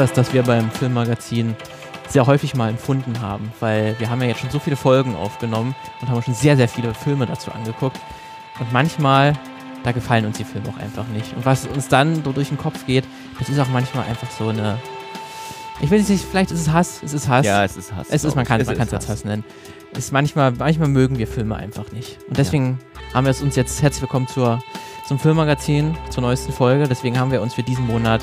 etwas, das wir beim Filmmagazin sehr häufig mal empfunden haben, weil wir haben ja jetzt schon so viele Folgen aufgenommen und haben schon sehr, sehr viele Filme dazu angeguckt. Und manchmal, da gefallen uns die Filme auch einfach nicht. Und was uns dann so durch den Kopf geht, das ist auch manchmal einfach so eine. Ich will nicht, vielleicht ist es Hass, es ist Hass. Ja, es ist Hass. Es ist, man kann es man es als Hass nennen. Ist manchmal, manchmal mögen wir Filme einfach nicht. Und deswegen haben wir es uns jetzt herzlich willkommen zur, zum Filmmagazin, zur neuesten Folge. Deswegen haben wir uns für diesen Monat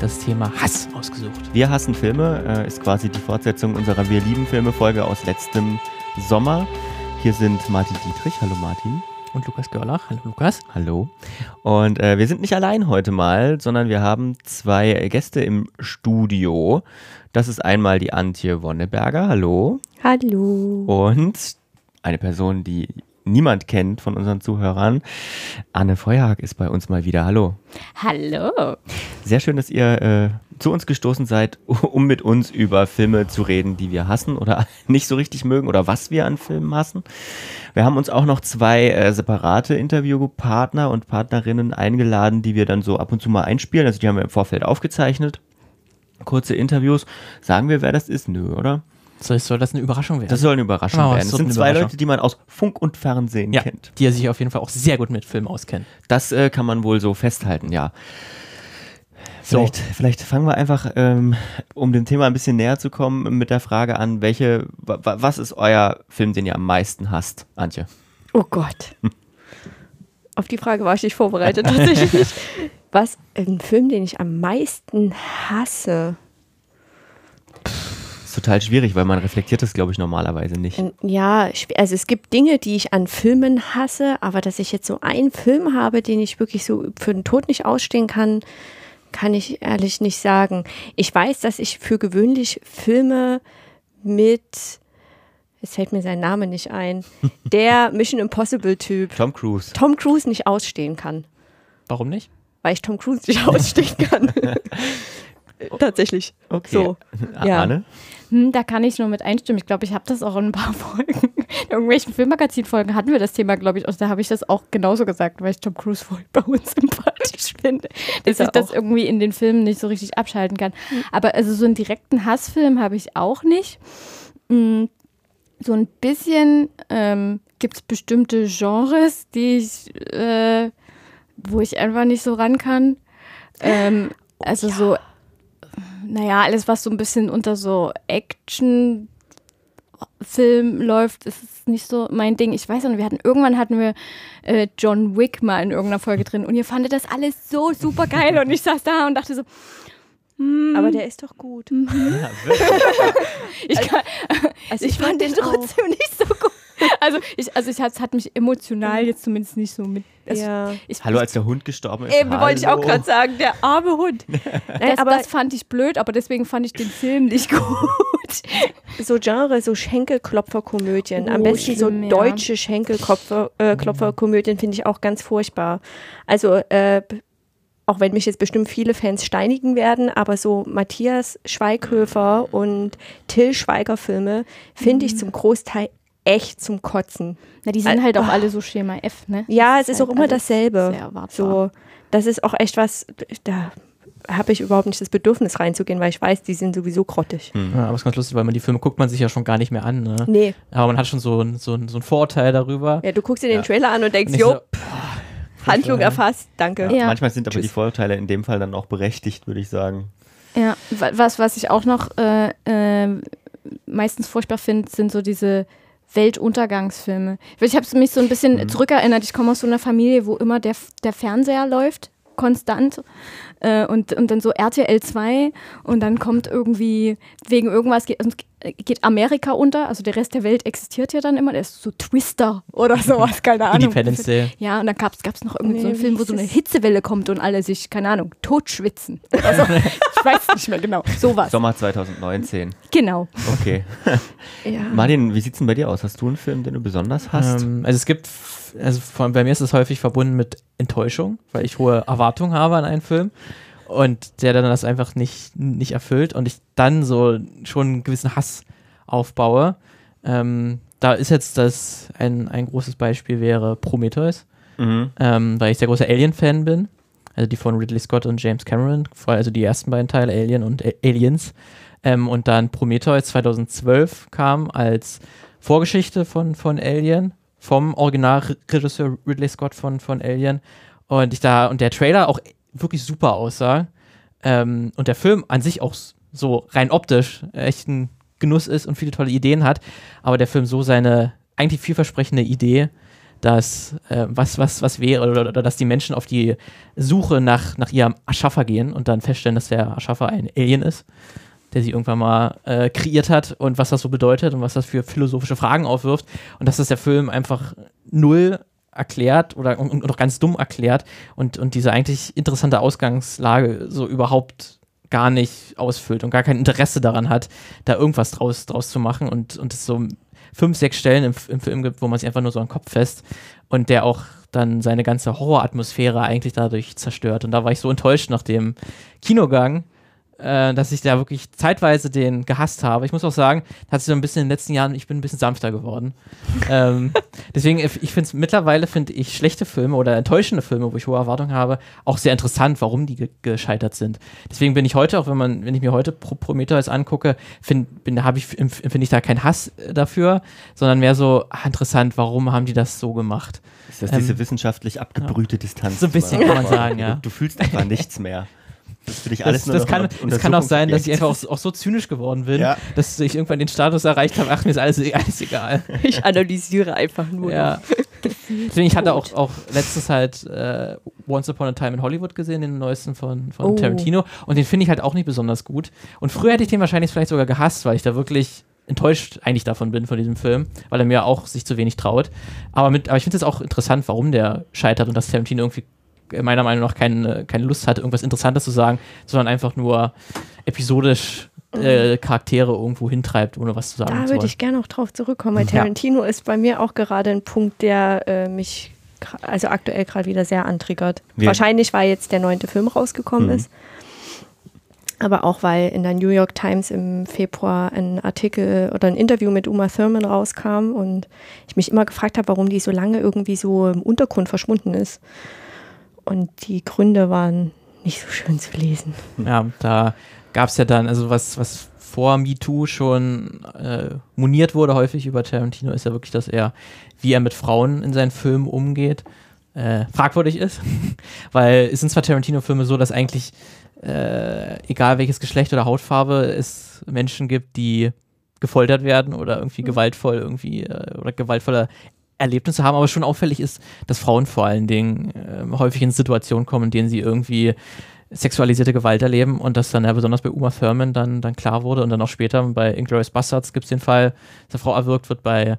das Thema Hass ausgesucht. Wir hassen Filme äh, ist quasi die Fortsetzung unserer Wir lieben Filme-Folge aus letztem Sommer. Hier sind Martin Dietrich. Hallo Martin. Und Lukas Görlach. Hallo Lukas. Hallo. Und äh, wir sind nicht allein heute mal, sondern wir haben zwei Gäste im Studio. Das ist einmal die Antje Wonneberger. Hallo. Hallo. Und eine Person, die niemand kennt von unseren Zuhörern. Anne Feuerhack ist bei uns mal wieder. Hallo. Hallo. Sehr schön, dass ihr äh, zu uns gestoßen seid, um mit uns über Filme zu reden, die wir hassen oder nicht so richtig mögen oder was wir an Filmen hassen. Wir haben uns auch noch zwei äh, separate Interviewpartner und Partnerinnen eingeladen, die wir dann so ab und zu mal einspielen. Also die haben wir im Vorfeld aufgezeichnet. Kurze Interviews. Sagen wir, wer das ist? Nö, oder? Soll, soll das eine Überraschung werden? Das soll eine Überraschung Oh, werden. es Das wird sind zwei. Leute, die man aus Funk und Fernsehen ja, kennt. die er sich auf jeden Fall auch sehr gut mit Filmen auskennt. Das äh, kann man wohl so festhalten, ja. So. Vielleicht, vielleicht fangen wir einfach, ähm, um dem Thema ein bisschen näher zu kommen, mit der Frage an, welche, wa- wa- was ist euer Film, den ihr am meisten hasst, Antje? Oh Gott. Auf die Frage war ich nicht vorbereitet tatsächlich. Was, ein Film, den ich am meisten hasse? Ist total schwierig, weil man reflektiert das, glaube ich, normalerweise nicht. Ähm, Ja, also es gibt Dinge, die ich an Filmen hasse, aber dass ich jetzt so einen Film habe, den ich wirklich so für den Tod nicht ausstehen kann, kann ich ehrlich nicht sagen. Ich weiß, dass ich für gewöhnlich Filme mit, jetzt fällt mir sein Name nicht ein, der Mission Impossible Typ, Tom Cruise. Tom Cruise nicht ausstehen kann. Warum nicht? weil ich Tom Cruise nicht ausstehen kann. Tatsächlich. Okay. So. Ja. Anne? Hm, da kann ich nur mit einstimmen. Ich glaube, ich habe das auch in ein paar Folgen. In irgendwelchen Filmmagazin-Folgen hatten wir das Thema, glaube ich. Und da habe ich das auch genauso gesagt, weil ich Tom Cruise voll bei uns sympathisch finde. Dass ich das auch. irgendwie in den Filmen nicht so richtig abschalten kann. Aber also so einen direkten Hassfilm habe ich auch nicht. Hm, so ein bisschen ähm, gibt es bestimmte Genres, die ich, äh, wo ich einfach nicht so ran kann. Ähm, also so naja, alles, was so ein bisschen unter so Action Film läuft, ist nicht so mein Ding. Ich weiß noch, wir hatten irgendwann hatten wir äh, John Wick mal in irgendeiner Folge drin und ihr fandet das alles so super geil und ich saß da und dachte so, Aber der ist doch gut. Mhm. Ja, wirklich. ich, kann, Also ich fand den trotzdem nicht so gut. Also ich, also ich es hat mich emotional jetzt zumindest nicht so mit. Also Ja. ich, Hallo, als der Hund gestorben ist. Eben, wollte ich auch gerade sagen, der arme Hund. Nein, das, aber das fand ich blöd, aber deswegen fand ich den Film nicht gut. so Genre, so Schenkelklopferkomödien, am Oh, besten schlimm, so ja. deutsche Schenkelklopfer äh, Klopferkomödien finde ich auch ganz furchtbar. Also äh, auch wenn mich jetzt bestimmt viele Fans steinigen werden, aber so Matthias Schweighöfer und Till Schweiger Filme finde ich zum Großteil echt zum Kotzen. Na, die sind halt auch alle so Schema F, ne? Ja, es ist auch halt immer alles dasselbe. Sehr erwartbar. So, das ist auch echt was, da habe ich überhaupt nicht das Bedürfnis reinzugehen, weil ich weiß, die sind sowieso grottig. Ja, aber es ist ganz lustig, weil man die Filme guckt man sich ja schon gar nicht mehr an. Ne? Nee. Aber man hat schon so, ein- so, ein- so einen Vorteil darüber. Ja, du guckst dir den Ja. Trailer an und denkst, jo, so, Handlung ja. erfasst, danke. Ja. Manchmal sind aber die Tschüss. Vorteile in dem Fall dann auch berechtigt, würde ich sagen. Ja, wa- was, was ich auch noch äh, äh, meistens furchtbar finde, sind so diese Weltuntergangsfilme. Ich habe mich so ein bisschen zurückerinnert. Ich komme aus so einer Familie, wo immer der, der Fernseher läuft, konstant. Äh, und, und dann so RTL 2 und dann kommt irgendwie, wegen irgendwas geht, geht Amerika unter, also der Rest der Welt existiert ja dann immer, der ist so Twister oder sowas, keine Ahnung. Independence Day. Ja, und dann gab es noch irgendwie so Nee, einen Film, wo so eine es? Hitzewelle kommt und alle sich, keine Ahnung, totschwitzen oder so. ich weiß nicht mehr genau. Sowas. Sommer 2019. Genau. Okay. Ja. Martin, wie sieht's denn bei dir aus? Hast du einen Film, den du besonders hast? Ähm, also es gibt, also von, bei mir ist es häufig verbunden mit Enttäuschung, weil ich hohe Erwartungen habe an einen Film und der dann das einfach nicht, nicht erfüllt und ich dann so schon einen gewissen Hass aufbaue. Ähm, da ist jetzt das, ein, ein großes Beispiel wäre Prometheus, mhm. ähm, weil ich sehr großer Alien-Fan bin also die von Ridley Scott und James Cameron, vor allem also die ersten beiden Teile, Alien und A Aliens. Ähm, und dann Prometheus 2012 kam als Vorgeschichte von, von Alien, vom Originalregisseur Ridley Scott von, von Alien. Und ich da, und der Trailer auch wirklich super aussah. Ähm, und der Film an sich auch so rein optisch echt ein Genuss ist und viele tolle Ideen hat. Aber der Film so seine eigentlich vielversprechende Idee, dass äh, was, was, was wäre, oder, oder, dass die Menschen auf die Suche nach, nach ihrem Erschaffer gehen und dann feststellen, dass der Erschaffer ein Alien ist der sie irgendwann mal äh, kreiert hat und was das so bedeutet und was das für philosophische Fragen aufwirft und dass das der Film einfach null erklärt oder und, und auch ganz dumm erklärt und, und diese eigentlich interessante Ausgangslage so überhaupt gar nicht ausfüllt und gar kein Interesse daran hat, da irgendwas draus, draus zu machen und, und es so fünf, sechs Stellen im, im Film gibt, wo man sich einfach nur so am Kopf fest und der auch dann seine ganze Horroratmosphäre eigentlich dadurch zerstört. Und da war ich so enttäuscht nach dem Kinogang, äh, dass ich da wirklich zeitweise den gehasst habe. Ich muss auch sagen, hat sich so ein bisschen in den letzten Jahren, ich bin ein bisschen sanfter geworden. ähm, deswegen, ich finde es mittlerweile, finde ich schlechte Filme oder enttäuschende Filme, wo ich hohe Erwartungen habe, auch sehr interessant, warum die ge gescheitert sind. Deswegen bin ich heute, auch wenn man, wenn ich mir heute Pro Prometheus angucke, finde ich, empfinde ich da keinen Hass dafür, sondern mehr so ach, interessant, warum haben die das so gemacht? Ist das diese ähm, wissenschaftlich abgebrühte ja. Distanz? So ein bisschen kann man sagen, ja. Du, du fühlst einfach nichts mehr. Das, für dich alles das, das, kann, das kann auch sein, dass ich einfach auch, auch so zynisch geworden bin, ja. dass ich irgendwann den Status erreicht habe, ach, mir ist alles, alles egal. Ich analysiere einfach nur. Ja. Deswegen, ich hatte auch, auch letztens halt äh, Once Upon a Time in Hollywood gesehen, den neuesten von, von oh. Tarantino. Und den finde ich halt auch nicht besonders gut. Und früher hätte ich den wahrscheinlich vielleicht sogar gehasst, weil ich da wirklich enttäuscht eigentlich davon bin, von diesem Film, weil er mir auch sich zu wenig traut. Aber, mit, aber ich finde es auch interessant, warum der scheitert und dass Tarantino irgendwie meiner Meinung nach keine, keine Lust hatte, irgendwas Interessantes zu sagen, sondern einfach nur episodisch äh, Charaktere irgendwo hintreibt, ohne was zu sagen. Da würde ich gerne auch drauf zurückkommen, weil Tarantino ja. ist bei mir auch gerade ein Punkt, der äh, mich also aktuell gerade wieder sehr antriggert. Ja. Wahrscheinlich, weil jetzt der neunte Film rausgekommen mhm. ist. Aber auch weil in der New York Times im Februar ein Artikel oder ein Interview mit Uma Thurman rauskam und ich mich immer gefragt habe, warum die so lange irgendwie so im Untergrund verschwunden ist. Und die Gründe waren nicht so schön zu lesen. Ja, da gab es ja dann, also was, was vor MeToo schon äh, moniert wurde, häufig über Tarantino, ist ja wirklich, dass er, wie er mit Frauen in seinen Filmen umgeht, äh, fragwürdig ist. Weil es sind zwar Tarantino-Filme so, dass eigentlich, äh, egal welches Geschlecht oder Hautfarbe, es Menschen gibt, die gefoltert werden oder irgendwie mhm. gewaltvoll irgendwie äh, oder gewaltvolle Erlebnisse haben, aber schon auffällig ist, dass Frauen vor allen Dingen äh, häufig in Situationen kommen, in denen sie irgendwie sexualisierte Gewalt erleben und das dann ja besonders bei Uma Thurman dann, dann klar wurde und dann auch später bei Inglourious Bastards gibt es den Fall, dass eine Frau erwürgt wird bei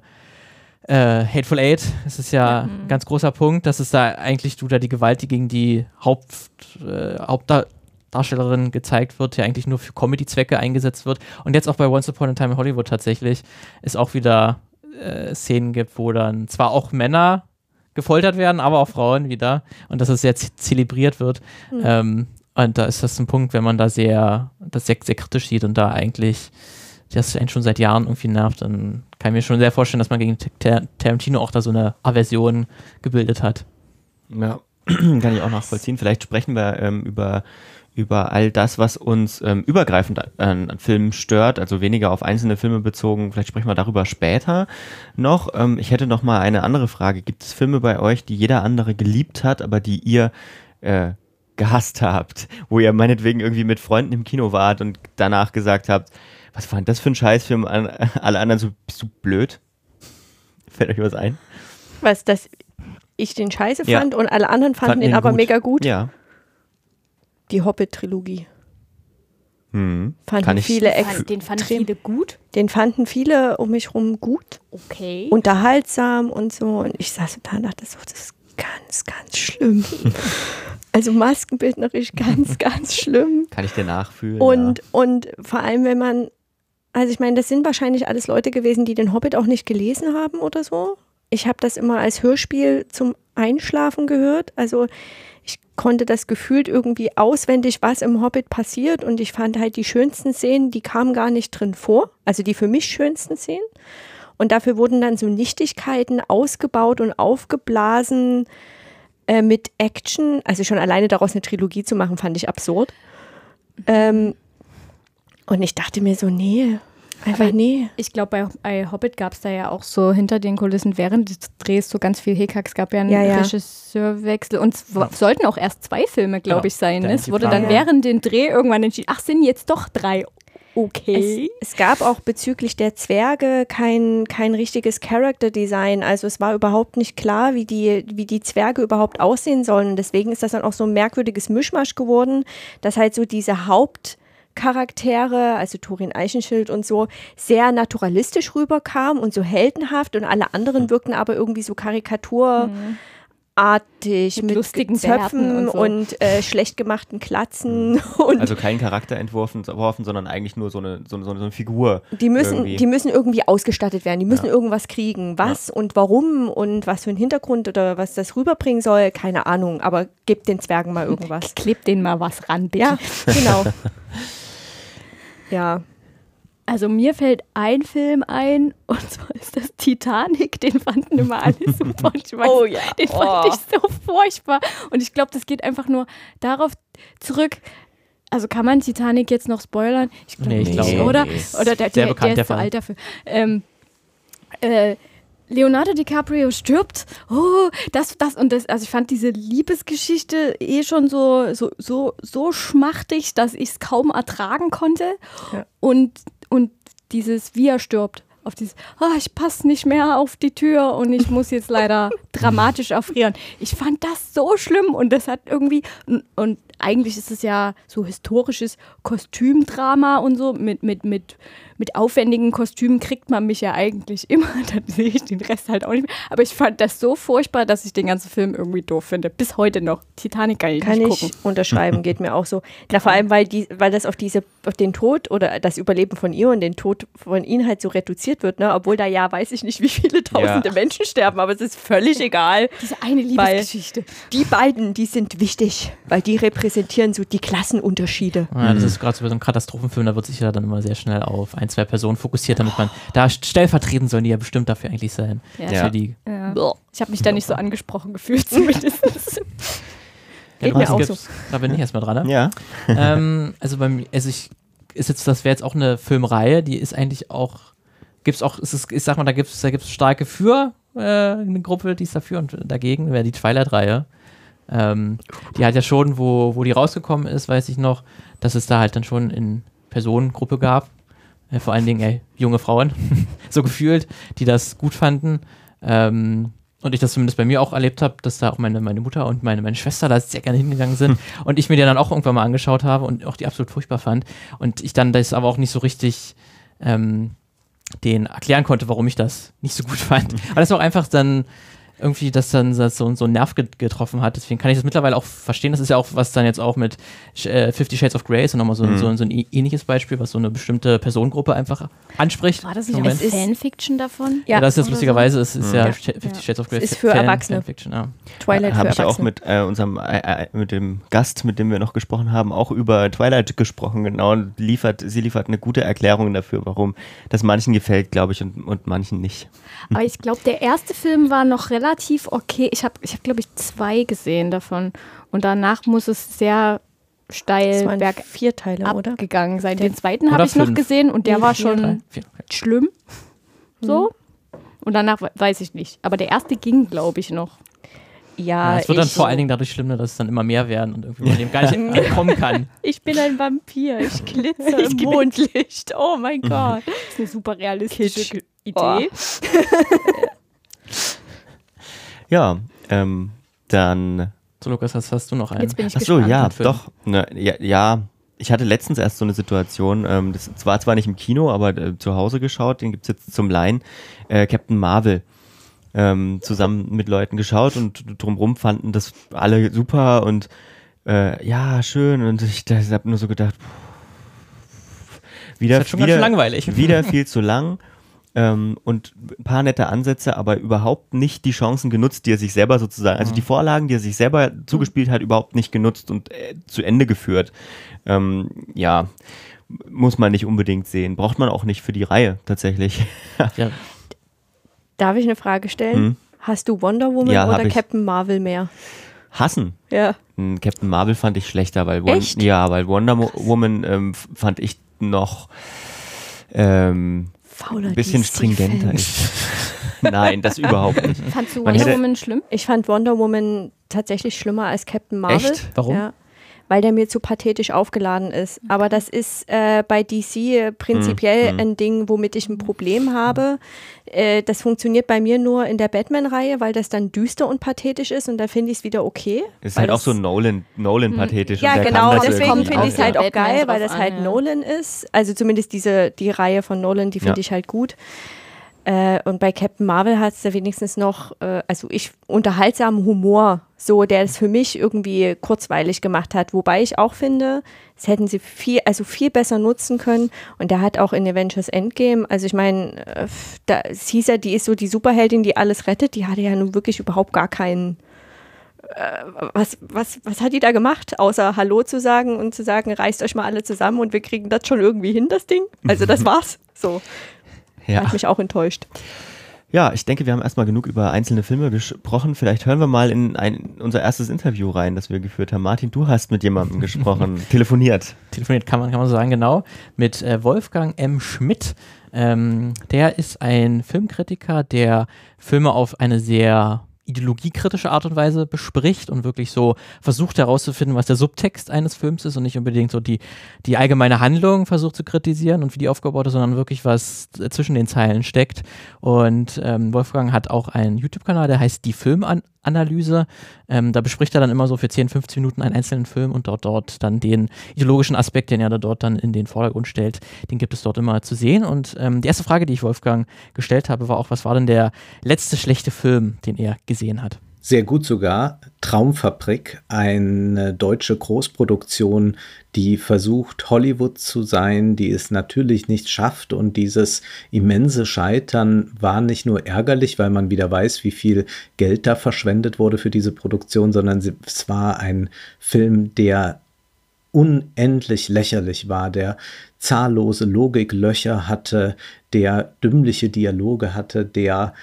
äh, Hateful Eight. Das ist ja, ja ein mhm. ganz großer Punkt, dass es da eigentlich du da die Gewalt, die gegen die Haupt, äh, Hauptdarstellerin gezeigt wird, ja eigentlich nur für Comedy-Zwecke eingesetzt wird. Und jetzt auch bei Once Upon a Time in Hollywood tatsächlich ist auch wieder äh, Szenen gibt, wo dann zwar auch Männer gefoltert werden, aber auch Frauen wieder und dass es sehr zelebriert wird. Mhm. Ähm, und da ist das ein Punkt, wenn man da sehr, das sehr, sehr kritisch sieht und da eigentlich das einen schon seit Jahren irgendwie nervt, dann kann ich mir schon sehr vorstellen, dass man gegen Tarantino auch da so eine Aversion gebildet hat. Ja, kann ich auch nachvollziehen. Vielleicht sprechen wir ähm, über über all das, was uns ähm, übergreifend an, an, Filmen stört, also weniger auf einzelne Filme bezogen. Vielleicht sprechen wir darüber später noch. Ähm, ich hätte noch mal eine andere Frage. Gibt es Filme bei euch, die jeder andere geliebt hat, aber die ihr äh, gehasst habt, wo ihr meinetwegen irgendwie mit Freunden im Kino wart und danach gesagt habt, was war denn das für ein Scheißfilm? Alle anderen so, bist du blöd? Fällt euch was ein? Was, dass ich den scheiße ja. fand und alle anderen fanden, fanden ihn aber gut. mega gut? Ja die Hobbit-Trilogie. Hm. Fanden Kann viele ich den fanden viele gut? Den fanden viele um mich rum gut. Okay. Unterhaltsam und so. Und ich saß da und dachte so, das ist ganz, ganz schlimm. also maskenbildnerisch ganz, ganz schlimm. Kann ich dir nachfühlen. Und, ja. und vor allem, wenn man, also ich meine, das sind wahrscheinlich alles Leute gewesen, die den Hobbit auch nicht gelesen haben oder so. Ich habe das immer als Hörspiel zum Einschlafen gehört. Also ich konnte das gefühlt irgendwie auswendig, was im Hobbit passiert. Und ich fand halt die schönsten Szenen, die kamen gar nicht drin vor. Also die für mich schönsten Szenen. Und dafür wurden dann so Nichtigkeiten ausgebaut und aufgeblasen. äh, mit Action, also schon alleine daraus eine Trilogie zu machen, fand ich absurd. Ähm, und ich dachte mir so, nee, einfach Aber nee. Ich glaube, bei, bei Hobbit gab es da ja auch so hinter den Kulissen während des Drehs so ganz viel Hickhack. Es gab ja einen Ja, ja. Regisseurwechsel und es w- sollten auch erst zwei Filme, glaube Genau, ich, sein. der Ne? Es wurde dann während dem Dreh irgendwann entschieden, ach, sind jetzt doch drei. Okay. Es, es gab auch bezüglich der Zwerge kein, kein richtiges Character Design. Also es war überhaupt nicht klar, wie die, wie die Zwerge überhaupt aussehen sollen. Und deswegen ist das dann auch so ein merkwürdiges Mischmasch geworden, dass halt so diese Hauptcharaktere, also Thorin Eichenschild und so, sehr naturalistisch rüberkamen und so heldenhaft und alle anderen wirkten aber irgendwie so karikaturartig Mit mit, lustigen Zöpfen und und, so. äh, schlecht gemachten Glatzen und Also kein Charakter entworfen, sondern eigentlich nur so eine, so, so eine Figur. Die müssen, irgendwie. die müssen irgendwie ausgestattet werden. Die müssen irgendwas kriegen. Was und warum und was für einen Hintergrund oder was das rüberbringen soll, keine Ahnung. Aber gebt den Zwergen mal irgendwas. Klebt denen mal was ran, bitte. ja, genau. ja. Also mir fällt ein Film ein und zwar ist das Titanic. Den fanden immer alle super. Und Ich weiß, Oh ja. Den Oh. fand ich so furchtbar. Und ich glaube, das geht einfach nur darauf zurück. Also kann man Titanic jetzt noch spoilern? Ich glaube Nee, ich nicht, glaube, oder? Oder der, sehr der, bekannt, der der ist zu alt dafür. Ähm, äh, Leonardo DiCaprio stirbt. Oh, das, das und das. Also ich fand diese Liebesgeschichte eh schon so, so, so, so schmachtig, dass ich es kaum ertragen konnte. Ja. Und, und dieses, wie er stirbt. Auf dieses, ah, ich passe nicht mehr auf die Tür und ich muss jetzt leider dramatisch erfrieren. Ich fand das so schlimm und das hat irgendwie, und, und eigentlich ist es ja so historisches Kostümdrama und so. Mit, mit, mit, mit aufwendigen Kostümen kriegt man mich ja eigentlich immer. Dann sehe ich den Rest halt auch nicht mehr. Aber ich fand das so furchtbar, dass ich den ganzen Film irgendwie doof finde. Bis heute noch. Titanic kann ich Kann nicht ich gucken. unterschreiben, geht mir auch so. Na, vor allem, weil, die, weil das auf, diese, auf den Tod oder das Überleben von ihr und den Tod von ihnen halt so reduziert wird, ne? Obwohl da ja weiß ich nicht, wie viele tausende Ja. Menschen sterben, aber es ist völlig egal. Diese eine Liebesgeschichte. Die beiden, die sind wichtig, weil die repräsentieren so die Klassenunterschiede. Ja, das ist gerade so bei so einem Katastrophenfilm, da wird sich ja dann immer sehr schnell auf ein, zwei Personen fokussiert, damit man da stellvertretend sollen die ja bestimmt dafür eigentlich sein. Ja. Ja. Für die. Ja. Ich habe mich da nicht so angesprochen gefühlt, zumindest. Geht mir was auch gibt's? Da bin ich erstmal dran. Ne? Ja. ähm, also beim, also ich, ist jetzt, das wäre jetzt auch eine Filmreihe, die ist eigentlich auch, gibt's auch, ist es, ich sag mal, da gibt's, da gibt's starke für, äh, eine Gruppe, die ist dafür und dagegen, wäre die Twilight-Reihe. Ähm, die hat ja schon, wo, wo die rausgekommen ist, weiß ich noch, dass es da halt dann schon in Personengruppe gab, äh, vor allen Dingen ey, junge Frauen, so gefühlt, die das gut fanden. Ähm, und ich das zumindest bei mir auch erlebt habe, dass da auch meine, meine Mutter und meine, meine Schwester da sehr gerne hingegangen sind und ich mir den dann auch irgendwann mal angeschaut habe und auch die absolut furchtbar fand. Und ich dann das aber auch nicht so richtig ähm, den erklären konnte, warum ich das nicht so gut fand. Aber das war auch einfach dann irgendwie, dass dann das so, so einen Nerv get getroffen hat. Deswegen kann ich das mittlerweile auch verstehen. Das ist ja auch, was dann jetzt auch mit äh, Fifty Shades of Grey ist und nochmal so, Mhm. so, so ein ähnliches Beispiel, was so eine bestimmte Personengruppe einfach anspricht. War das nicht Moment. eine Fanfiction davon? Ja, das ist jetzt lustigerweise, es ist Mhm. ja, Ja. Fifty Ja. Shades of Grey. Es ist für Fan- Erwachsene. Fanfiction, ja. Twilight Habe für ich ja auch mit äh, unserem, äh, äh, mit dem Gast, mit dem wir noch gesprochen haben, auch über Twilight gesprochen, genau. Und liefert, sie liefert eine gute Erklärung dafür, warum das manchen gefällt, glaube ich, und, und manchen nicht. Aber ich glaube, der erste Film war noch relativ okay. Ich habe, ich hab, glaube ich, zwei gesehen davon. Und danach muss es sehr steil bergab vier Teile, oder? gegangen sein. Den zweiten habe ich noch fünf. gesehen und der Nee, war schon Drei, vier, schlimm. So. Und danach we- weiß ich nicht. Aber der erste ging, glaube ich, noch. Ja, Ja, es wird dann ich, vor allen Dingen dadurch schlimm, dass es dann immer mehr werden und irgendwie man dem gar nicht entkommen kann. ich bin ein Vampir, ich glitzer im Mondlicht. Oh mein Gott. Das ist eine super realistische Kitsch. Ge- Oh. Ja, ähm, dann So, Lukas, hast, hast du noch einen? Jetzt bin ich Ach so, gespannt. ja, doch. Ne, ja, ja, ich hatte letztens erst so eine Situation, ähm, das war zwar nicht im Kino, aber äh, zu Hause geschaut, den gibt's jetzt zum Leihen, äh, Captain Marvel. Ähm, zusammen mit Leuten geschaut und drumrum fanden das alle super und äh, ja, schön. Und ich, ich habe nur so gedacht, pff, wieder, ist halt schon ganz wieder, schön langweilig. wieder viel zu lang. Ähm, und ein paar nette Ansätze, aber überhaupt nicht die Chancen genutzt, die er sich selber sozusagen, also die Vorlagen, die er sich selber zugespielt hat, überhaupt nicht genutzt und äh, zu Ende geführt. Ähm, ja, muss man nicht unbedingt sehen. Braucht man auch nicht für die Reihe tatsächlich. Ja, Darf ich eine Frage stellen? Hm? Hast du Wonder Woman Ja, oder. Captain Marvel mehr? hassen. Ja. Captain Marvel fand ich schlechter, weil, Won Echt? ja, weil Wonder Woman ähm, fand ich noch ähm, Fauler ein bisschen stringenter ist. Nein, das überhaupt nicht. Fandst du Wonder Woman schlimm? Ich fand Wonder Woman tatsächlich schlimmer als Captain Marvel. Echt? Warum? Ja. Weil der mir zu pathetisch aufgeladen ist. Aber das ist äh, bei DC prinzipiell Hm, hm. ein Ding, womit ich ein Problem habe. Äh, das funktioniert bei mir nur in der Batman-Reihe, weil das dann düster und pathetisch ist und da finde ich es wieder okay. Ist halt auch so Nolan, Nolan pathetisch. Ja, genau, deswegen finde ich es halt auch geil, weil das an, halt ja. Nolan ist. Also zumindest diese, die Reihe von Nolan, die finde Ja. ich halt gut. Äh, und bei Captain Marvel hat es da wenigstens noch, äh, also ich, unterhaltsamen Humor, so, der es für mich irgendwie kurzweilig gemacht hat. Wobei ich auch finde, das hätten sie viel, also viel besser nutzen können. Und der hat auch in Avengers Endgame, also ich meine, äh, da hieß ja, die ist so die Superheldin, die alles rettet, die hatte ja nun wirklich überhaupt gar keinen was, was, was hat die da gemacht, außer Hallo zu sagen und zu sagen, reißt euch mal alle zusammen und wir kriegen das schon irgendwie hin, das Ding? Also das war's. So, Ja. hat mich auch enttäuscht. ja, ich denke, wir haben erstmal genug über einzelne Filme gesprochen. Vielleicht hören wir mal in ein, unser erstes Interview rein, das wir geführt haben. Martin, du hast mit jemandem gesprochen, telefoniert. telefoniert, kann man, kann man so sagen, genau, mit äh, Wolfgang M. Schmidt. Ähm, der ist ein Filmkritiker, der Filme auf eine sehr ideologiekritische Art und Weise bespricht und wirklich so versucht herauszufinden, was der Subtext eines Films ist und nicht unbedingt so die, die allgemeine Handlung versucht zu kritisieren und wie die aufgebaut ist, sondern wirklich was zwischen den Zeilen steckt. Und ähm, Wolfgang hat auch einen YouTube-Kanal, der heißt Die Filmanalyse. Ähm, da bespricht er dann immer so für 10, 15 Minuten einen einzelnen Film und dort, dort dann den ideologischen Aspekt, den er da dort dann in den Vordergrund stellt, den gibt es dort immer zu sehen. Und ähm, die erste Frage, die ich Wolfgang gestellt habe, war auch, was war denn der letzte schlechte Film, den er gesehen hat? Sehr gut sogar. Traumfabrik, eine deutsche Großproduktion, die versucht, Hollywood zu sein, die es natürlich nicht schafft. Und dieses immense Scheitern war nicht nur ärgerlich, weil man wieder weiß, wie viel Geld da verschwendet wurde für diese Produktion, sondern es war ein Film, der unendlich lächerlich war, der zahllose Logiklöcher hatte, der dümmliche Dialoge hatte, der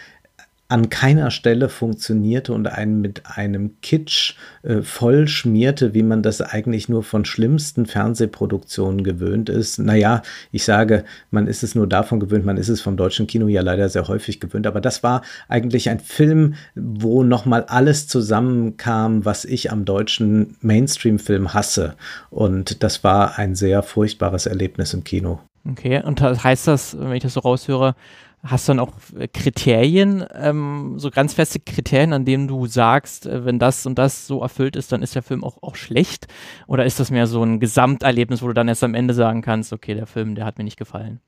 an keiner Stelle funktionierte und einen mit einem Kitsch äh, voll schmierte, wie man das eigentlich nur von schlimmsten Fernsehproduktionen gewöhnt ist. Naja, ich sage, man ist es nur davon gewöhnt, man ist es vom deutschen Kino ja leider sehr häufig gewöhnt, aber das war eigentlich ein Film, wo nochmal alles zusammenkam, was ich am deutschen Mainstream-Film hasse. Und das war ein sehr furchtbares Erlebnis im Kino. Okay, und heißt das, wenn ich das so raushöre, hast du dann auch äh, Kriterien, ähm, so ganz feste Kriterien, an denen du sagst, äh, wenn das und das so erfüllt ist, dann ist der Film auch, auch schlecht? Oder ist das mehr so ein Gesamterlebnis, wo du dann erst am Ende sagen kannst, okay, der Film, der hat mir nicht gefallen?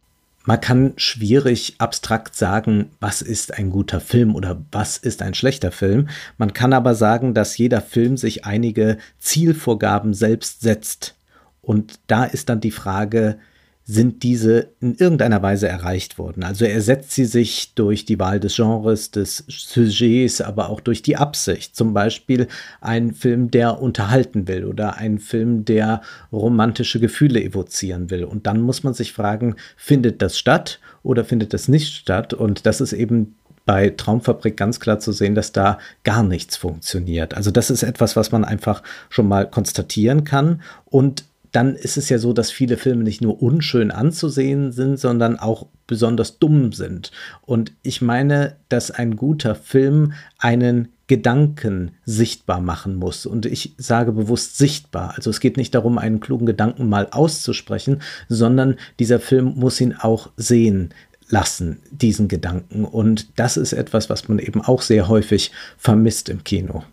Man kann schwierig abstrakt sagen, was ist ein guter Film oder was ist ein schlechter Film. Man kann aber sagen, dass jeder Film sich einige Zielvorgaben selbst setzt. Und da ist dann die Frage, sind diese in irgendeiner Weise erreicht worden. Also er setzt sie sich durch die Wahl des Genres, des Sujets, aber auch durch die Absicht. Zum Beispiel ein Film, der unterhalten will oder ein Film, der romantische Gefühle evozieren will. Und dann muss man sich fragen, findet das statt oder findet das nicht statt? Und das ist eben bei Traumfabrik ganz klar zu sehen, dass da gar nichts funktioniert. Also das ist etwas, was man einfach schon mal konstatieren kann. Und dann ist es ja so, dass viele Filme nicht nur unschön anzusehen sind, sondern auch besonders dumm sind. Und ich meine, dass ein guter Film einen Gedanken sichtbar machen muss. Und ich sage bewusst sichtbar. Also es geht nicht darum, einen klugen Gedanken mal auszusprechen, sondern dieser Film muss ihn auch sehen lassen, diesen Gedanken. Und das ist etwas, was man eben auch sehr häufig vermisst im Kino.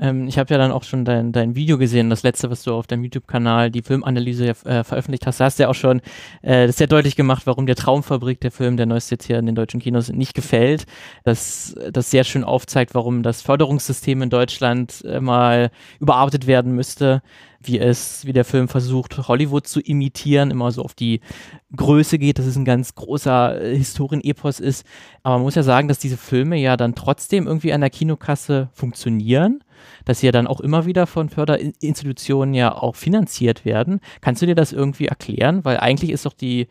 Ähm, ich habe ja dann auch schon dein, dein Video gesehen, das letzte, was du auf deinem YouTube-Kanal, die Filmanalyse äh, veröffentlicht hast. Da hast du ja auch schon äh, sehr deutlich gemacht, warum der Traumfabrik, der Film, der neueste jetzt hier in den deutschen Kinos, nicht gefällt. Das, das sehr schön aufzeigt, warum das Förderungssystem in Deutschland äh, mal überarbeitet werden müsste wie es, wie der Film versucht, Hollywood zu imitieren, immer so auf die Größe geht, dass es ein ganz großer äh, Historienepos ist. Aber man muss ja sagen, dass diese Filme ja dann trotzdem irgendwie an der Kinokasse funktionieren, dass sie ja dann auch immer wieder von Förderinstitutionen ja auch finanziert werden. Kannst du dir das irgendwie erklären? Weil eigentlich ist doch die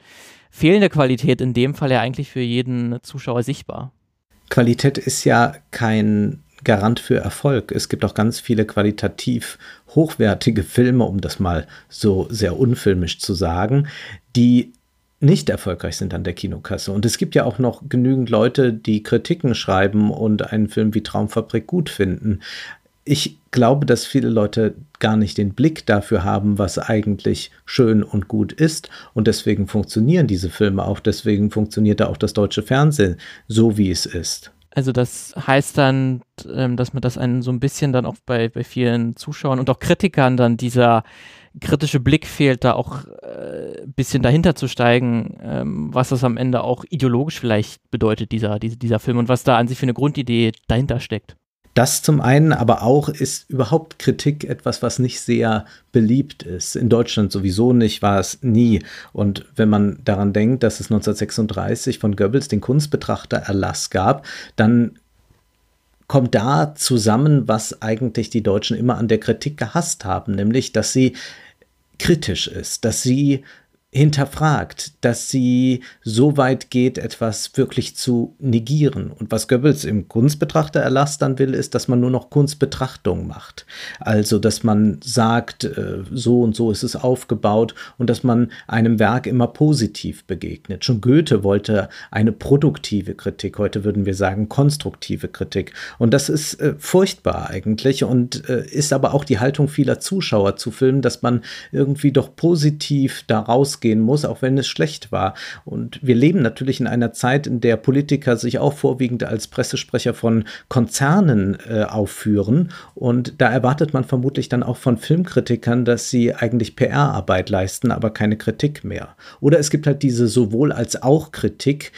fehlende Qualität in dem Fall ja eigentlich für jeden Zuschauer sichtbar. Qualität ist ja kein Garant für Erfolg. Es gibt auch ganz viele qualitativ hochwertige Filme, um das mal so sehr unfilmisch zu sagen, die nicht erfolgreich sind an der Kinokasse. Und es gibt ja auch noch genügend Leute, die Kritiken schreiben und einen Film wie Traumfabrik gut finden. Ich glaube, dass viele Leute gar nicht den Blick dafür haben, was eigentlich schön und gut ist. Und deswegen funktionieren diese Filme auch. Deswegen funktioniert da auch das deutsche Fernsehen so, wie es ist. Also das heißt dann, ähm, dass man das einen so ein bisschen dann auch bei, bei vielen Zuschauern und auch Kritikern dann dieser kritische Blick fehlt, da auch äh, ein bisschen dahinter zu steigen, ähm, was das am Ende auch ideologisch vielleicht bedeutet, dieser, dieser, dieser Film und was da an sich für eine Grundidee dahinter steckt. Das zum einen, aber auch ist überhaupt Kritik etwas, was nicht sehr beliebt ist. In Deutschland sowieso nicht, war es nie. Und wenn man daran denkt, dass es 1936 von Goebbels den Kunstbetrachtererlass gab, dann kommt da zusammen, was eigentlich die Deutschen immer an der Kritik gehasst haben, nämlich dass sie kritisch ist, dass sie hinterfragt, dass sie so weit geht, etwas wirklich zu negieren. Und was Goebbels im Kunstbetrachtererlass dann will, ist, dass man nur noch Kunstbetrachtung macht. Also, dass man sagt, äh, so und so ist es aufgebaut und dass man einem Werk immer positiv begegnet. Schon Goethe wollte eine produktive Kritik, heute würden wir sagen konstruktive Kritik. Und das ist äh, furchtbar eigentlich und äh, ist aber auch die Haltung vieler Zuschauer zu Filmen, dass man irgendwie doch positiv daraus ausgehen muss, auch wenn es schlecht war. Und wir leben natürlich in einer Zeit, in der Politiker sich auch vorwiegend als Pressesprecher von Konzernen äh, aufführen. Und da erwartet man vermutlich dann auch von Filmkritikern, dass sie eigentlich PR-Arbeit leisten, aber keine Kritik mehr. Oder es gibt halt diese sowohl als auch Kritik.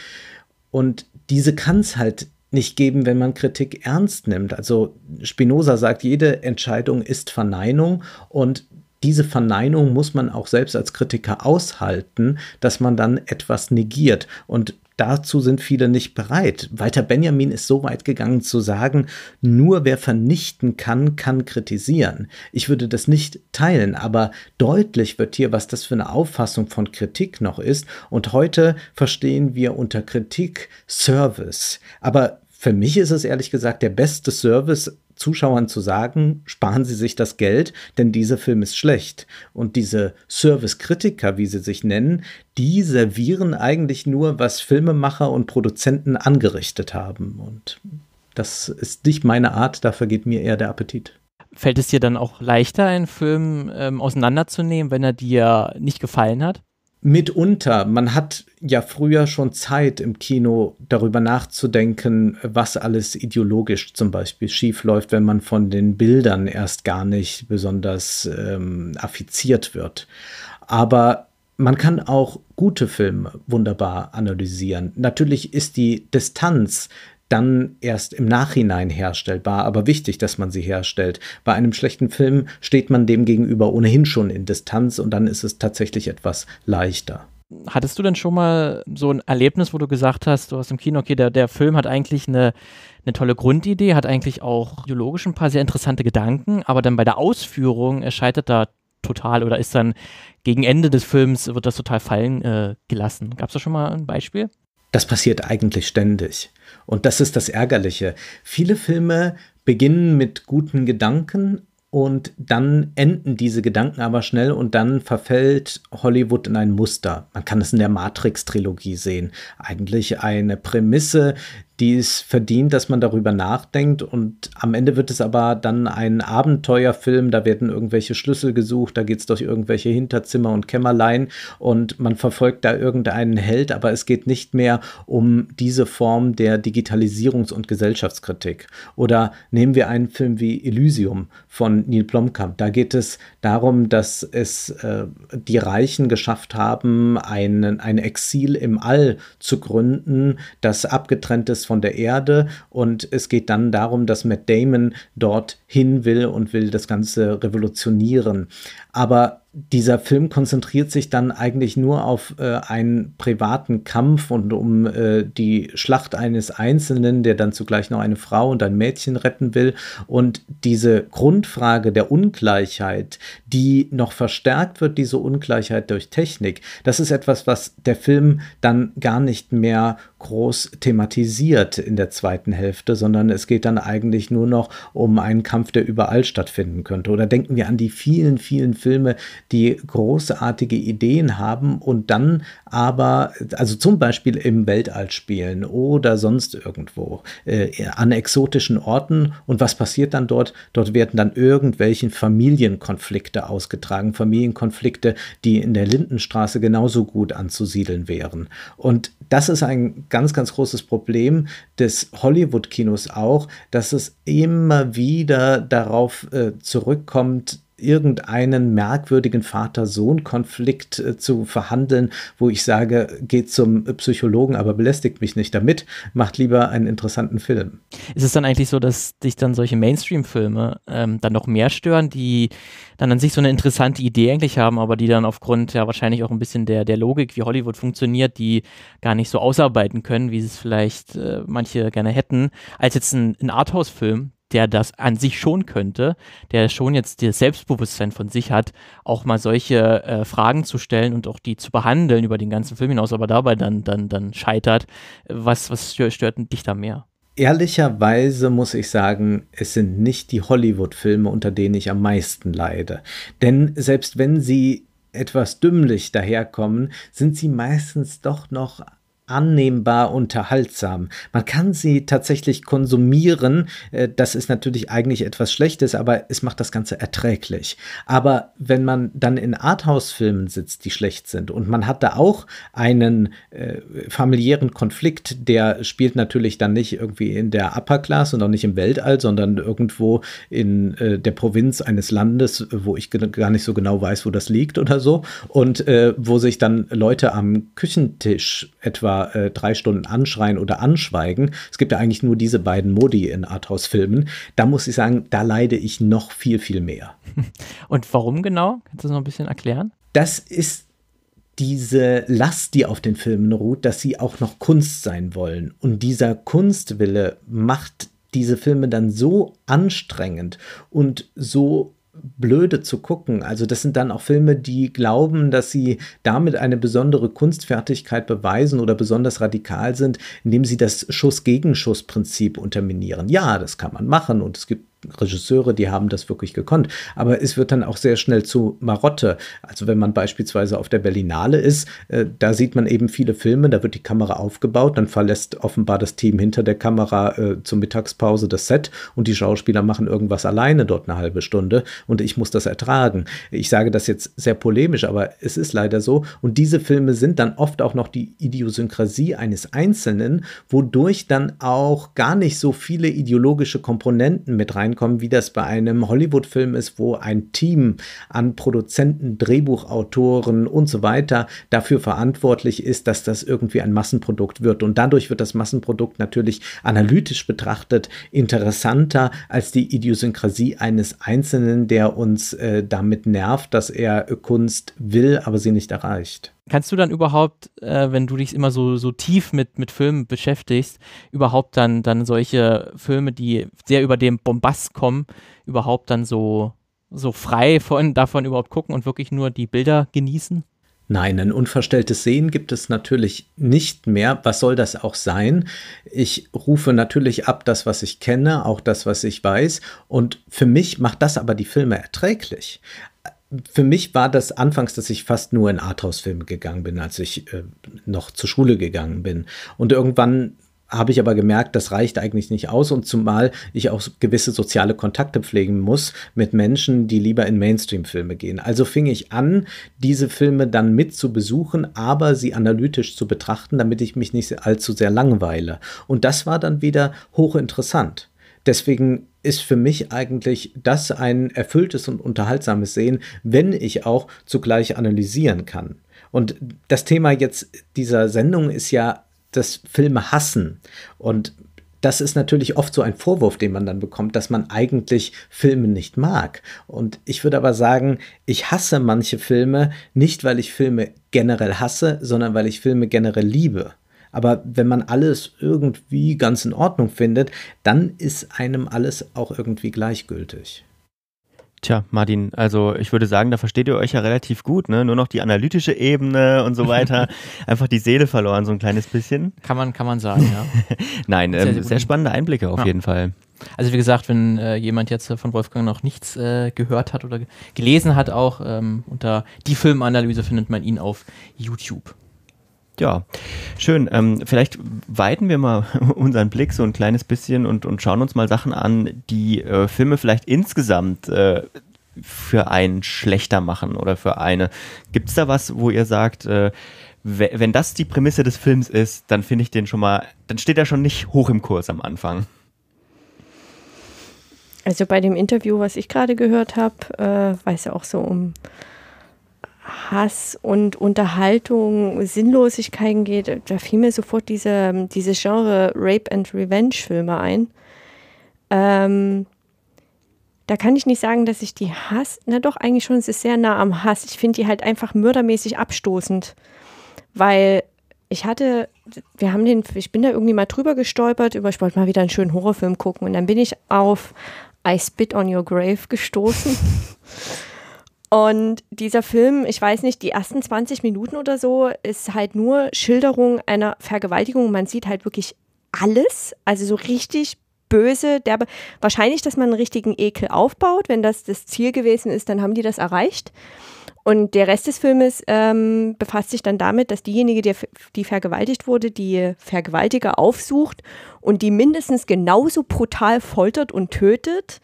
Und diese kann es halt nicht geben, wenn man Kritik ernst nimmt. Also Spinoza sagt, jede Entscheidung ist Verneinung und diese Verneinung muss man auch selbst als Kritiker aushalten, dass man dann etwas negiert. Und dazu sind viele nicht bereit. Walter Benjamin ist so weit gegangen zu sagen, nur wer vernichten kann, kann kritisieren. Ich würde das nicht teilen, aber deutlich wird hier, was das für eine Auffassung von Kritik noch ist. Und heute verstehen wir unter Kritik Service. Aber für mich ist es ehrlich gesagt der beste Service Zuschauern zu sagen, sparen Sie sich das Geld, denn dieser Film ist schlecht. Und diese Service-Kritiker, wie sie sich nennen, die servieren eigentlich nur, was Filmemacher und Produzenten angerichtet haben. Und das ist nicht meine Art, da vergeht mir eher der Appetit. Fällt es dir dann auch leichter, einen Film ähm, auseinanderzunehmen, wenn er dir nicht gefallen hat? Mitunter, man hat ja früher schon Zeit im Kino darüber nachzudenken, was alles ideologisch zum Beispiel schiefläuft, wenn man von den Bildern erst gar nicht besonders ähm, affiziert wird. Aber man kann auch gute Filme wunderbar analysieren. Natürlich ist die Distanz dann erst im Nachhinein herstellbar, aber wichtig, dass man sie herstellt. Bei einem schlechten Film steht man dem gegenüber ohnehin schon in Distanz und dann ist es tatsächlich etwas leichter. Hattest du denn schon mal so ein Erlebnis, wo du gesagt hast, du hast im Kino, okay, der, der Film hat eigentlich eine, eine tolle Grundidee, hat eigentlich auch ideologisch ein paar sehr interessante Gedanken, aber dann bei der Ausführung erscheitert da total oder ist dann gegen Ende des Films, wird das total fallen äh, gelassen. Gab es da schon mal ein Beispiel? Das passiert eigentlich ständig. Und das ist das Ärgerliche. Viele Filme beginnen mit guten Gedanken und dann enden diese Gedanken aber schnell und dann verfällt Hollywood in ein Muster. Man kann es in der Matrix-Trilogie sehen. Eigentlich eine Prämisse, die es verdient, dass man darüber nachdenkt. Und am Ende wird es aber dann ein Abenteuerfilm. Da werden irgendwelche Schlüssel gesucht, da geht es durch irgendwelche Hinterzimmer und Kämmerlein und man verfolgt da irgendeinen Held, aber es geht nicht mehr um diese Form der Digitalisierungs- und Gesellschaftskritik. Oder nehmen wir einen Film wie Elysium von Neil Blomkamp. Da geht es darum, dass es äh, die Reichen geschafft haben, einen, ein Exil im All zu gründen, das abgetrennt ist der Erde und es geht dann darum, dass Matt Damon dort hin will und will das Ganze revolutionieren. Aber dieser Film konzentriert sich dann eigentlich nur auf äh, einen privaten Kampf und um äh, die Schlacht eines Einzelnen, der dann zugleich noch eine Frau und ein Mädchen retten will. Und diese Grundfrage der Ungleichheit, die noch verstärkt wird, diese Ungleichheit durch Technik, das ist etwas, was der Film dann gar nicht mehr groß thematisiert in der zweiten Hälfte, sondern es geht dann eigentlich nur noch um einen Kampf, der überall stattfinden könnte. Oder denken wir an die vielen, vielen Filme, die großartige Ideen haben und dann aber, also zum Beispiel im Weltall spielen oder sonst irgendwo äh, an exotischen Orten. Und was passiert dann dort? Dort werden dann irgendwelchen Familienkonflikte ausgetragen, Familienkonflikte, die in der Lindenstraße genauso gut anzusiedeln wären. Und das ist ein ganz, ganz großes Problem des Hollywood-Kinos auch, dass es immer wieder darauf äh, zurückkommt, irgendeinen merkwürdigen Vater-Sohn-Konflikt äh, zu verhandeln, wo ich sage, geht zum Psychologen, aber belästigt mich nicht damit, macht lieber einen interessanten Film. Ist es dann eigentlich so, dass dich dann solche Mainstream-Filme ähm, dann noch mehr stören, die dann an sich so eine interessante Idee eigentlich haben, aber die dann aufgrund ja wahrscheinlich auch ein bisschen der, der Logik, wie Hollywood funktioniert, die gar nicht so ausarbeiten können, wie es vielleicht äh, manche gerne hätten, als jetzt ein, ein Arthouse-Film, der das an sich schon könnte, der schon jetzt das Selbstbewusstsein von sich hat, auch mal solche äh, Fragen zu stellen und auch die zu behandeln über den ganzen Film hinaus, aber dabei dann, dann, dann scheitert. Was, was stört, stört dich da mehr? Ehrlicherweise muss ich sagen, es sind nicht die Hollywood-Filme, unter denen ich am meisten leide. Denn selbst wenn sie etwas dümmlich daherkommen, sind sie meistens doch noch annehmbar unterhaltsam. Man kann sie tatsächlich konsumieren. Äh, das ist natürlich eigentlich etwas Schlechtes, aber es macht das Ganze erträglich. Aber wenn man dann in Arthouse-Filmen sitzt, die schlecht sind, und man hat da auch einen äh, familiären Konflikt, der spielt natürlich dann nicht irgendwie in der Upper Class und auch nicht im Weltall, sondern irgendwo in äh, der Provinz eines Landes, wo ich gar nicht so genau weiß, wo das liegt oder so, und äh, wo sich dann Leute am Küchentisch etwa äh, drei Stunden anschreien oder anschweigen. Es gibt ja eigentlich nur diese beiden Modi in Arthouse-Filmen. Da muss ich sagen, da leide ich noch viel, viel mehr. Und warum genau? Kannst du das noch ein bisschen erklären? Das ist diese Last, die auf den Filmen ruht, dass sie auch noch Kunst sein wollen. Und dieser Kunstwille macht diese Filme dann so anstrengend und so blöde zu gucken. Also das sind dann auch Filme, die glauben, dass sie damit eine besondere Kunstfertigkeit beweisen oder besonders radikal sind, indem sie das Schuss-Gegenschuss-Prinzip unterminieren. Ja, das kann man machen und es gibt Regisseure, die haben das wirklich gekonnt. Aber es wird dann auch sehr schnell zu Marotte. Also wenn man beispielsweise auf der Berlinale ist, äh, da sieht man eben viele Filme, da wird die Kamera aufgebaut, dann verlässt offenbar das Team hinter der Kamera äh, zur Mittagspause das Set und die Schauspieler machen irgendwas alleine dort eine halbe Stunde und ich muss das ertragen. Ich sage das jetzt sehr polemisch, aber es ist leider so. Und diese Filme sind dann oft auch noch die Idiosynkrasie eines Einzelnen, wodurch dann auch gar nicht so viele ideologische Komponenten mit rein reinkommen, wie das bei einem Hollywood-Film ist, wo ein Team an Produzenten, Drehbuchautoren und so weiter dafür verantwortlich ist, dass das irgendwie ein Massenprodukt wird. Und dadurch wird das Massenprodukt natürlich analytisch betrachtet interessanter als die Idiosynkrasie eines Einzelnen, der uns äh, damit nervt, dass er Kunst will, aber sie nicht erreicht. Kannst du dann überhaupt, äh, wenn du dich immer so, so tief mit, mit Filmen beschäftigst, überhaupt dann, dann solche Filme, die sehr über den Bombast kommen, überhaupt dann so, so frei von, davon überhaupt gucken und wirklich nur die Bilder genießen? Nein, ein unverstelltes Sehen gibt es natürlich nicht mehr. Was soll das auch sein? Ich rufe natürlich ab das, was ich kenne, auch das, was ich weiß. Und für mich macht das aber die Filme erträglich für mich war das anfangs, dass ich fast nur in Arthouse-Filme gegangen bin, als ich äh, noch zur Schule gegangen bin. Und irgendwann habe ich aber gemerkt, das reicht eigentlich nicht aus und zumal ich auch gewisse soziale Kontakte pflegen muss mit Menschen, die lieber in Mainstream-Filme gehen. Also fing ich an, diese Filme dann mit zu besuchen, aber sie analytisch zu betrachten, damit ich mich nicht allzu sehr langweile. Und das war dann wieder hochinteressant. Deswegen ist für mich eigentlich das ein erfülltes und unterhaltsames Sehen, wenn ich auch zugleich analysieren kann. Und das Thema jetzt dieser Sendung ist ja das Filme hassen. Und das ist natürlich oft so ein Vorwurf, den man dann bekommt, dass man eigentlich Filme nicht mag. Und ich würde aber sagen, ich hasse manche Filme nicht, weil ich Filme generell hasse, sondern weil ich Filme generell liebe. Aber wenn man alles irgendwie ganz in Ordnung findet, dann ist einem alles auch irgendwie gleichgültig. Tja, Martin, also ich würde sagen, da versteht ihr euch ja relativ gut, ne? Nur noch die analytische Ebene und so weiter. Einfach die Seele verloren, so ein kleines bisschen. Kann man, kann man sagen, ja. Nein, Sehr, ähm, sehr sehr, spannende Einblicke auf Ja. jeden Fall. Also wie gesagt, wenn äh, jemand jetzt äh, von Wolfgang noch nichts äh, gehört hat oder ge- gelesen hat, auch ähm, unter die Filmanalyse findet man ihn auf YouTube. Ja, schön. Ähm, vielleicht weiten wir mal unseren Blick so ein kleines bisschen und, und schauen uns mal Sachen an, die äh, Filme vielleicht insgesamt äh, für einen schlechter machen oder für eine. Gibt es da was, wo ihr sagt, äh, we- wenn das die Prämisse des Films ist, dann finde ich den schon mal, dann steht er schon nicht hoch im Kurs am Anfang. Also bei dem Interview, was ich gerade gehört habe, äh, weil es auch so um Hass und Unterhaltung, Sinnlosigkeiten geht, da fiel mir sofort diese, diese Genre Rape and Revenge Filme ein. Ähm, da kann ich nicht sagen, dass ich die Hass, na doch, eigentlich schon, es ist sehr nah am Hass. Ich finde die halt einfach mördermäßig abstoßend, weil ich hatte, wir haben den, ich bin da irgendwie mal drüber gestolpert, über, ich wollte mal wieder einen schönen Horrorfilm gucken und dann bin ich auf I Spit on Your Grave gestoßen. Und dieser Film, ich weiß nicht, die ersten 20 Minuten oder so, ist halt nur Schilderung einer Vergewaltigung. Man sieht halt wirklich alles, also so richtig böse, derbe. Wahrscheinlich, dass man einen richtigen Ekel aufbaut. Wenn das das Ziel gewesen ist, dann haben die das erreicht. Und der Rest des Filmes ähm, befasst sich dann damit, dass diejenige, die, die vergewaltigt wurde, die Vergewaltiger aufsucht und die mindestens genauso brutal foltert und tötet,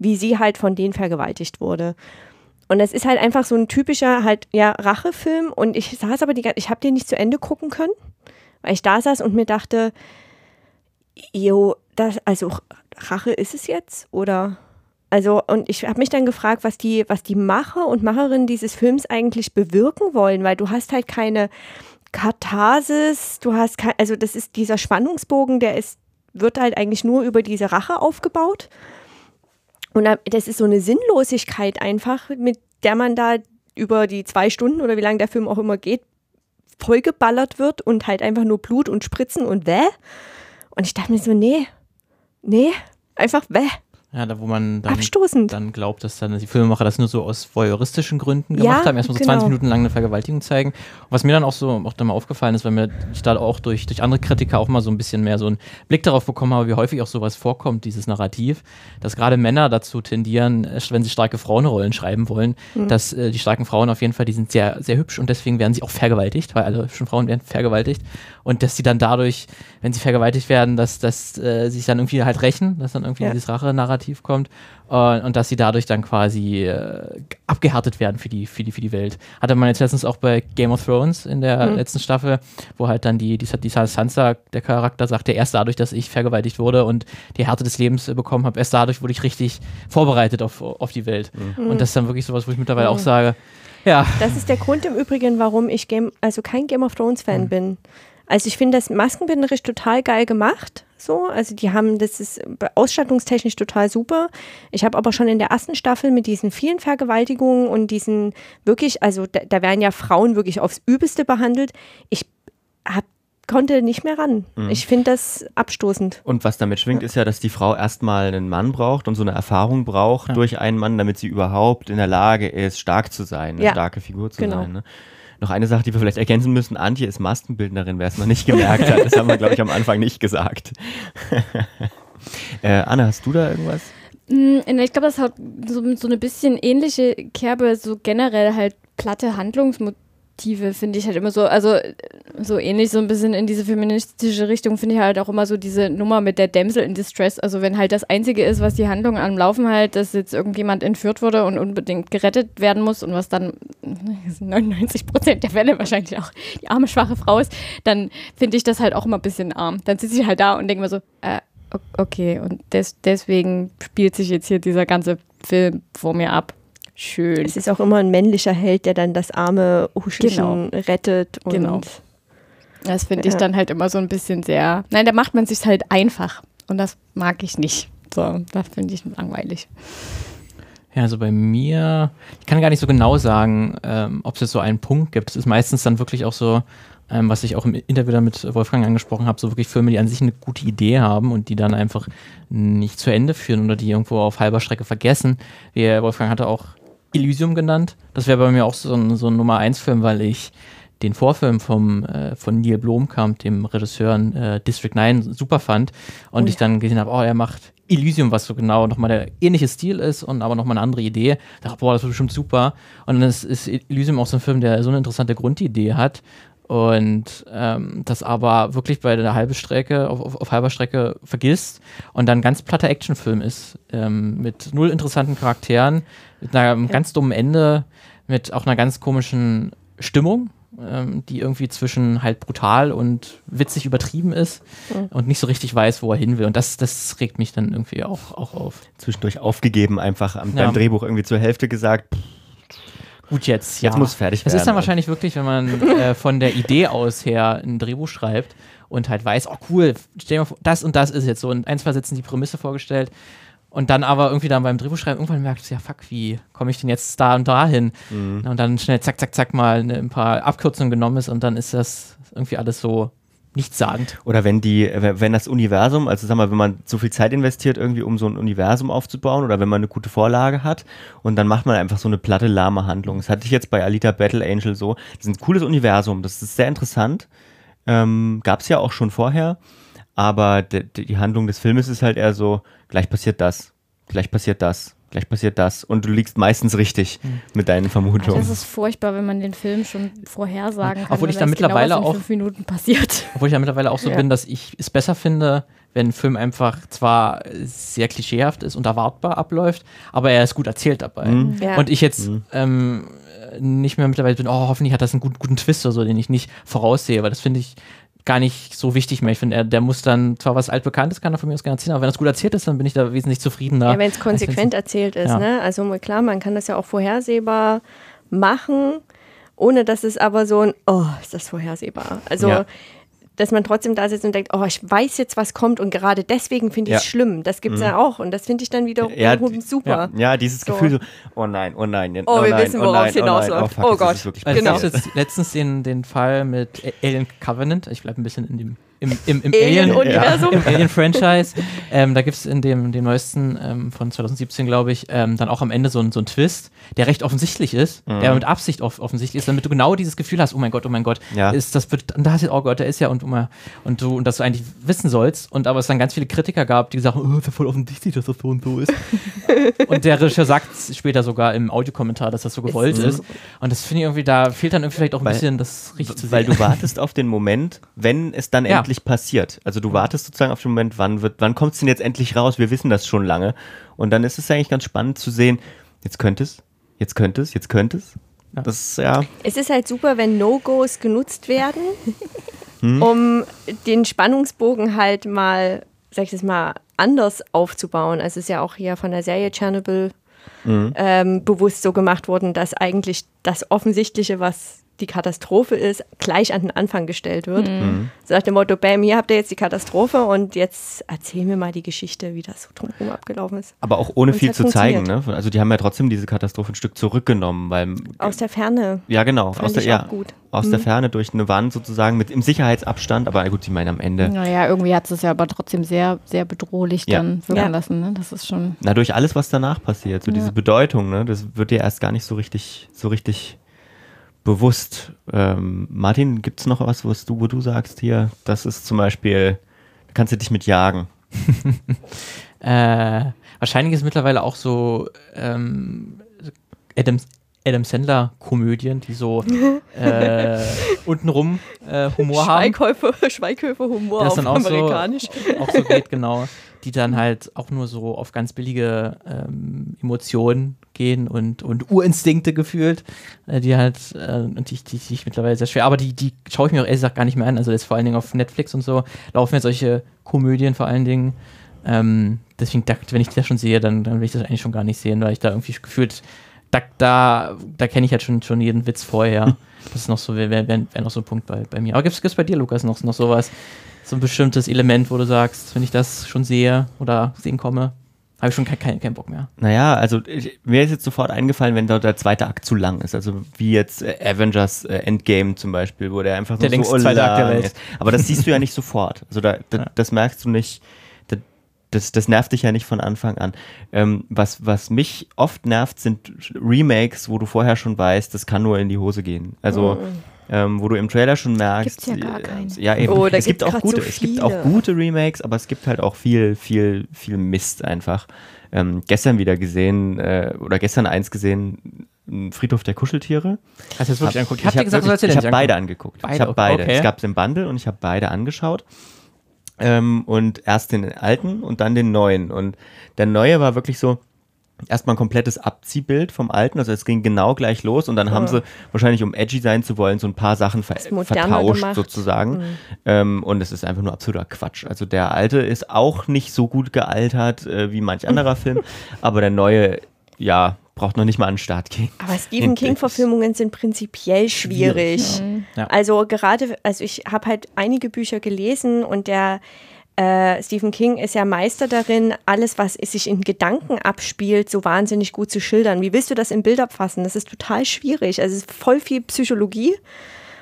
wie sie halt von denen vergewaltigt wurde. Und das ist halt einfach so ein typischer halt ja Rachefilm und ich saß aber die gan- ich habe den nicht zu Ende gucken können, weil ich da saß und mir dachte, jo, das also Rache ist es jetzt oder also und ich habe mich dann gefragt, was die was die Macher und Macherinnen dieses Films eigentlich bewirken wollen, weil du hast halt keine Katharsis, du hast kein, also das ist dieser Spannungsbogen, der ist wird halt eigentlich nur über diese Rache aufgebaut. Und da- das ist so eine Sinnlosigkeit einfach, mit der man da über die zwei Stunden oder wie lange der Film auch immer geht, vollgeballert wird und halt einfach nur Blut und Spritzen und wäh. Und ich dachte mir so, nee, nee, einfach wäh, Ja, da wo man dann, abstoßend. dann glaubt, dass dann die Filmemacher das nur so aus voyeuristischen Gründen Ja, gemacht haben, erstmal so genau. 20 Minuten lang eine Vergewaltigung zeigen. Und was mir dann auch so auch dann mal aufgefallen ist, weil mir ich da auch durch, durch andere Kritiker auch mal so ein bisschen mehr so einen Blick darauf bekommen habe, wie häufig auch sowas vorkommt, dieses Narrativ, dass gerade Männer dazu tendieren, äh, wenn sie starke Frauenrollen schreiben wollen, Mhm. dass äh, die starken Frauen auf jeden Fall, die sind sehr, sehr hübsch und deswegen werden sie auch vergewaltigt, weil alle hübschen Frauen werden vergewaltigt. Und dass sie dann dadurch, wenn sie vergewaltigt werden, dass, dass äh, sie sich dann irgendwie halt rächen, dass dann irgendwie Ja. dieses Rache-Narrativ kommt äh, und dass sie dadurch dann quasi äh, abgehärtet werden für die, für, die, für die Welt. Hatte man jetzt letztens auch bei Game of Thrones in der Mhm. letzten Staffel, wo halt dann die, die, die Sansa, der Charakter, sagte, erst dadurch, dass ich vergewaltigt wurde und die Härte des Lebens äh, bekommen habe, erst dadurch wurde ich richtig vorbereitet auf, auf die Welt. Und das ist dann wirklich sowas, wo ich mittlerweile auch Mhm. sage, ja, Das ist der Grund im Übrigen, warum ich Game, also kein Game of Thrones Fan bin. Also ich finde das maskenbinderisch total geil gemacht. So, also die haben, das ist ausstattungstechnisch total super. Ich habe aber schon in der ersten Staffel mit diesen vielen Vergewaltigungen und diesen wirklich, also da, da werden ja Frauen wirklich aufs Übelste behandelt. Ich hab, konnte nicht mehr ran. Ich finde das abstoßend. Und was damit schwingt, ist ja, dass die Frau erstmal einen Mann braucht und so eine Erfahrung braucht Ja. durch einen Mann, damit sie überhaupt in der Lage ist, stark zu sein, eine Ja, starke Figur zu genau. sein. Ne? Noch eine Sache, die wir vielleicht ergänzen müssen: Antje ist Maskenbildnerin, wer es noch nicht gemerkt hat. Das haben wir, glaube ich, am Anfang nicht gesagt. äh, Anna, hast du da irgendwas? Mm, Ich glaube, das hat so, so eine bisschen ähnliche Kerbe, so generell halt platte Handlungsmotive, finde ich halt immer so, also so ähnlich so ein bisschen in diese feministische Richtung finde ich halt auch immer so diese Nummer mit der Damsel in Distress, also wenn halt das Einzige ist, was die Handlung am Laufen halt, dass jetzt irgendjemand entführt wurde und unbedingt gerettet werden muss und was dann 99 Prozent der Fälle wahrscheinlich auch die arme, schwache Frau ist, dann finde ich das halt auch immer ein bisschen arm. Dann sitze ich halt da und denke mir so, äh, Okay, und des, deswegen spielt sich jetzt hier dieser ganze Film vor mir ab. Schön. Es ist auch immer ein männlicher Held, der dann das arme Huschelchen rettet. Und Genau. Das finde ich Ja. dann halt immer so ein bisschen sehr. Nein, da macht man sich halt einfach. Und das mag ich nicht. So, das finde ich langweilig. Ja, also bei mir, ich kann gar nicht so genau sagen, ähm, ob es jetzt so einen Punkt gibt. Es ist meistens dann wirklich auch so, ähm, was ich auch im Interview da mit Wolfgang angesprochen habe, so wirklich Filme, die an sich eine gute Idee haben und die dann einfach nicht zu Ende führen oder die irgendwo auf halber Strecke vergessen. Wie Wolfgang hatte auch Elysium genannt. Das wäre bei mir auch so ein, so ein Nummer 1 Film, weil ich den Vorfilm vom, äh, von Neil Blomkamp, dem Regisseur äh, District 9, super fand und oh, ich dann gesehen habe, oh, er macht Elysium, was so genau nochmal der ähnliche Stil ist und aber nochmal eine andere Idee. Da dachte, boah, das wird bestimmt super. Und dann ist, ist Elysium auch so ein Film, der so eine interessante Grundidee hat und ähm, das aber wirklich bei der halben Strecke, auf, auf, auf, halber Strecke vergisst und dann ein ganz platter Actionfilm ist, ähm, mit null interessanten Charakteren, mit einem ja. ganz dummen Ende, mit auch einer ganz komischen Stimmung, ähm, die irgendwie zwischen halt brutal und witzig übertrieben ist mhm. und nicht so richtig weiß, wo er hin will. Und das, das regt mich dann irgendwie auch, auch auf. Zwischendurch aufgegeben, einfach am, ja. beim Drehbuch irgendwie zur Hälfte gesagt, pff, Gut, jetzt, ja. Jetzt muss fertig werden. Es ist dann wahrscheinlich wirklich, wenn man äh, von der Idee aus her ein Drehbuch schreibt und halt weiß, oh cool, stell dir mal vor, das und das ist jetzt so. Und ein, zwei Sätzen die Prämisse vorgestellt. Und dann aber irgendwie dann beim Drehbuchschreiben irgendwann merkt, ja fuck, wie komme ich denn jetzt da und da hin? Mhm. Und dann schnell zack, zack, zack mal ne, ein paar Abkürzungen genommen ist und dann ist das irgendwie alles so nichtssagend. Oder wenn die, wenn das Universum, also sag mal, wenn man so viel Zeit investiert, irgendwie um so ein Universum aufzubauen oder wenn man eine gute Vorlage hat und dann macht man einfach so eine platte, lahme Handlung. Das hatte ich jetzt bei Alita Battle Angel so. Das ist ein cooles Universum, das ist sehr interessant. Ähm, Gab es ja auch schon vorher, aber die Handlung des Filmes ist halt eher so, gleich passiert das, gleich passiert das, gleich passiert das. Und du liegst meistens richtig mhm. mit deinen Vermutungen. Das ist furchtbar, wenn man den Film schon vorhersagen kann. Obwohl ich da mittlerweile genau auch. fünf Minuten passiert. Obwohl ich da mittlerweile auch so ja. bin, dass ich es besser finde, wenn ein Film einfach zwar sehr klischeehaft ist und erwartbar abläuft, aber er ist gut erzählt dabei. Mhm. Ja. Und ich jetzt mhm. ähm, nicht mehr mittlerweile bin, oh, hoffentlich hat das einen guten, guten Twist oder so, den ich nicht voraussehe, weil das finde ich gar nicht so wichtig mehr. Ich finde, der muss dann zwar was altbekanntes kann er von mir aus gerne erzählen, aber wenn das gut erzählt ist, dann bin ich da wesentlich zufriedener. Ja, wenn es konsequent erzählt ist, ja. ne? Also klar, man kann das ja auch vorhersehbar machen, ohne dass es aber so ein, oh, ist das vorhersehbar. Also ja dass man trotzdem da sitzt und denkt, oh, ich weiß jetzt, was kommt und gerade deswegen finde ich es ja. schlimm. Das gibt es mhm. ja auch und das finde ich dann wieder ja, super. Ja, ja dieses so. Gefühl so, oh nein, oh nein, oh, oh wir nein, wissen, worauf es oh hinausläuft. Oh, oh, Gott. Also genau. Ich jetzt letztens den, den Fall mit Alien Covenant, ich bleibe ein bisschen in dem im, im, im Alien-Universum. Alien, ja. Alien-Franchise. ähm, da gibt es in dem, dem neuesten ähm, von 2017, glaube ich, ähm, dann auch am Ende so, so einen Twist, der recht offensichtlich ist, mhm. der mit Absicht off offensichtlich ist, damit du genau dieses Gefühl hast, oh mein Gott, oh mein Gott, ja. ist das wird, da hast du, oh Gott, der ist ja und, und du und dass du eigentlich wissen sollst und aber es dann ganz viele Kritiker gab, die gesagt haben, oh, ist ja voll offensichtlich, dass das so und so ist. und der Regisseur sagt später sogar im Audiokommentar, dass das so gewollt ist. ist. Und das finde ich irgendwie, da fehlt dann irgendwie vielleicht auch ein weil, bisschen das richtig zu sehen. Weil du wartest auf den Moment, wenn es dann ja. endlich passiert. Also du wartest sozusagen auf den Moment, wann wird, wann kommt es denn jetzt endlich raus? Wir wissen das schon lange. Und dann ist es eigentlich ganz spannend zu sehen, jetzt könnte es, jetzt könnte es, jetzt könnte es. Ja. Das, ja. Es ist halt super, wenn No-Gos genutzt werden, hm? um den Spannungsbogen halt mal, sag ich das mal, anders aufzubauen. Also es ist ja auch hier von der Serie Chernobyl mhm. ähm, bewusst so gemacht worden, dass eigentlich das Offensichtliche, was die Katastrophe ist, gleich an den Anfang gestellt wird. Mhm. mhm. So nach dem Motto, bam, hier habt ihr jetzt die Katastrophe und jetzt erzähl mir mal die Geschichte, wie das so drumherum abgelaufen ist. Aber auch ohne und viel zu zeigen, ne? Also die haben ja trotzdem diese Katastrophe ein Stück zurückgenommen, weil aus der Ferne. Ja, genau, aus der ja, gut. aus mhm. der Ferne durch eine Wand sozusagen mit im Sicherheitsabstand, aber gut, ich meine am Ende. Naja, irgendwie hat es ja aber trotzdem sehr sehr bedrohlich ja. dann wirken ja. lassen, ne? Das ist schon Na, durch alles was danach passiert, so ja. diese Bedeutung, ne? Das wird ja erst gar nicht so richtig so richtig bewusst. Ähm, Martin, gibt es noch was, was du, wo du sagst hier, das ist zum Beispiel, kannst du dich mit jagen? äh, wahrscheinlich ist mittlerweile auch so ähm, Adam, Adam Sandler-Komödien, die so äh, untenrum äh, Humor haben. Schweighöfer-Humor auf auch amerikanisch. So, auch so geht, genau. Die dann halt auch nur so auf ganz billige ähm, Emotionen gehen und, und Urinstinkte gefühlt, äh, die halt, äh, und die, die, die ich mittlerweile sehr schwer, aber die, die schaue ich mir auch ehrlich gesagt gar nicht mehr an. Also jetzt vor allen Dingen auf Netflix und so laufen jetzt solche Komödien vor allen Dingen. Ähm, deswegen, wenn ich das schon sehe, dann, dann will ich das eigentlich schon gar nicht sehen, weil ich da irgendwie gefühlt, da, da, da kenne ich halt schon, schon jeden Witz vorher. Das ist noch so, wäre wär, wär noch so ein Punkt bei, bei mir. Aber gibt es bei dir, Lukas, noch, noch sowas, so ein bestimmtes Element, wo du sagst, wenn ich das schon sehe oder sehen komme? Habe ich schon keinen kein, kein Bock mehr. Naja, also ich, mir ist jetzt sofort eingefallen, wenn dort der zweite Akt zu lang ist. Also wie jetzt äh, Avengers äh, Endgame zum Beispiel, wo der einfach Der nur so längste zweite Akt der lang Welt. ist. Aber das siehst du ja nicht sofort. Also da, da, Ja. das merkst du nicht. Da, das, das nervt dich ja nicht von Anfang an. Ähm, was, was mich oft nervt, sind Remakes, wo du vorher schon weißt, das kann nur in die Hose gehen. Also ähm, wo du im Trailer schon merkst, Gibt's ja gar äh, keine. ja eben. Oh, da es gibt auch grad so gute, es gibt auch gute Remakes, aber es gibt halt auch viel, viel, viel Mist einfach. Ähm, gestern wieder gesehen äh, oder gestern eins gesehen, Friedhof der Kuscheltiere. Hast du jetzt wirklich Hab- angeguckt? Ich habe hab ich habe beide angeguckt. Beide, ich habe beide. okay. Es gab es im Bundle und ich habe beide angeschaut. Ähm, und erst den alten und dann den neuen. Und der neue war wirklich so erstmal ein komplettes Abziehbild vom alten. Also es ging genau gleich los und dann haben sie wahrscheinlich, um edgy sein zu wollen, so ein paar Sachen ver vertauscht gemacht. sozusagen. Ähm, und es ist einfach nur absoluter Quatsch. Also der alte ist auch nicht so gut gealtert äh, wie manch anderer Film, aber der neue, ja, braucht noch nicht mal an den Start gehen. Aber Stephen King-Verfilmungen sind prinzipiell schwierig. Ja. Also gerade, also ich habe halt einige Bücher gelesen und der äh, Stephen King ist ja Meister darin, alles, was sich in Gedanken abspielt, so wahnsinnig gut zu schildern. Wie willst du das in Bilder fassen? Das ist total schwierig. Also es ist voll viel Psychologie.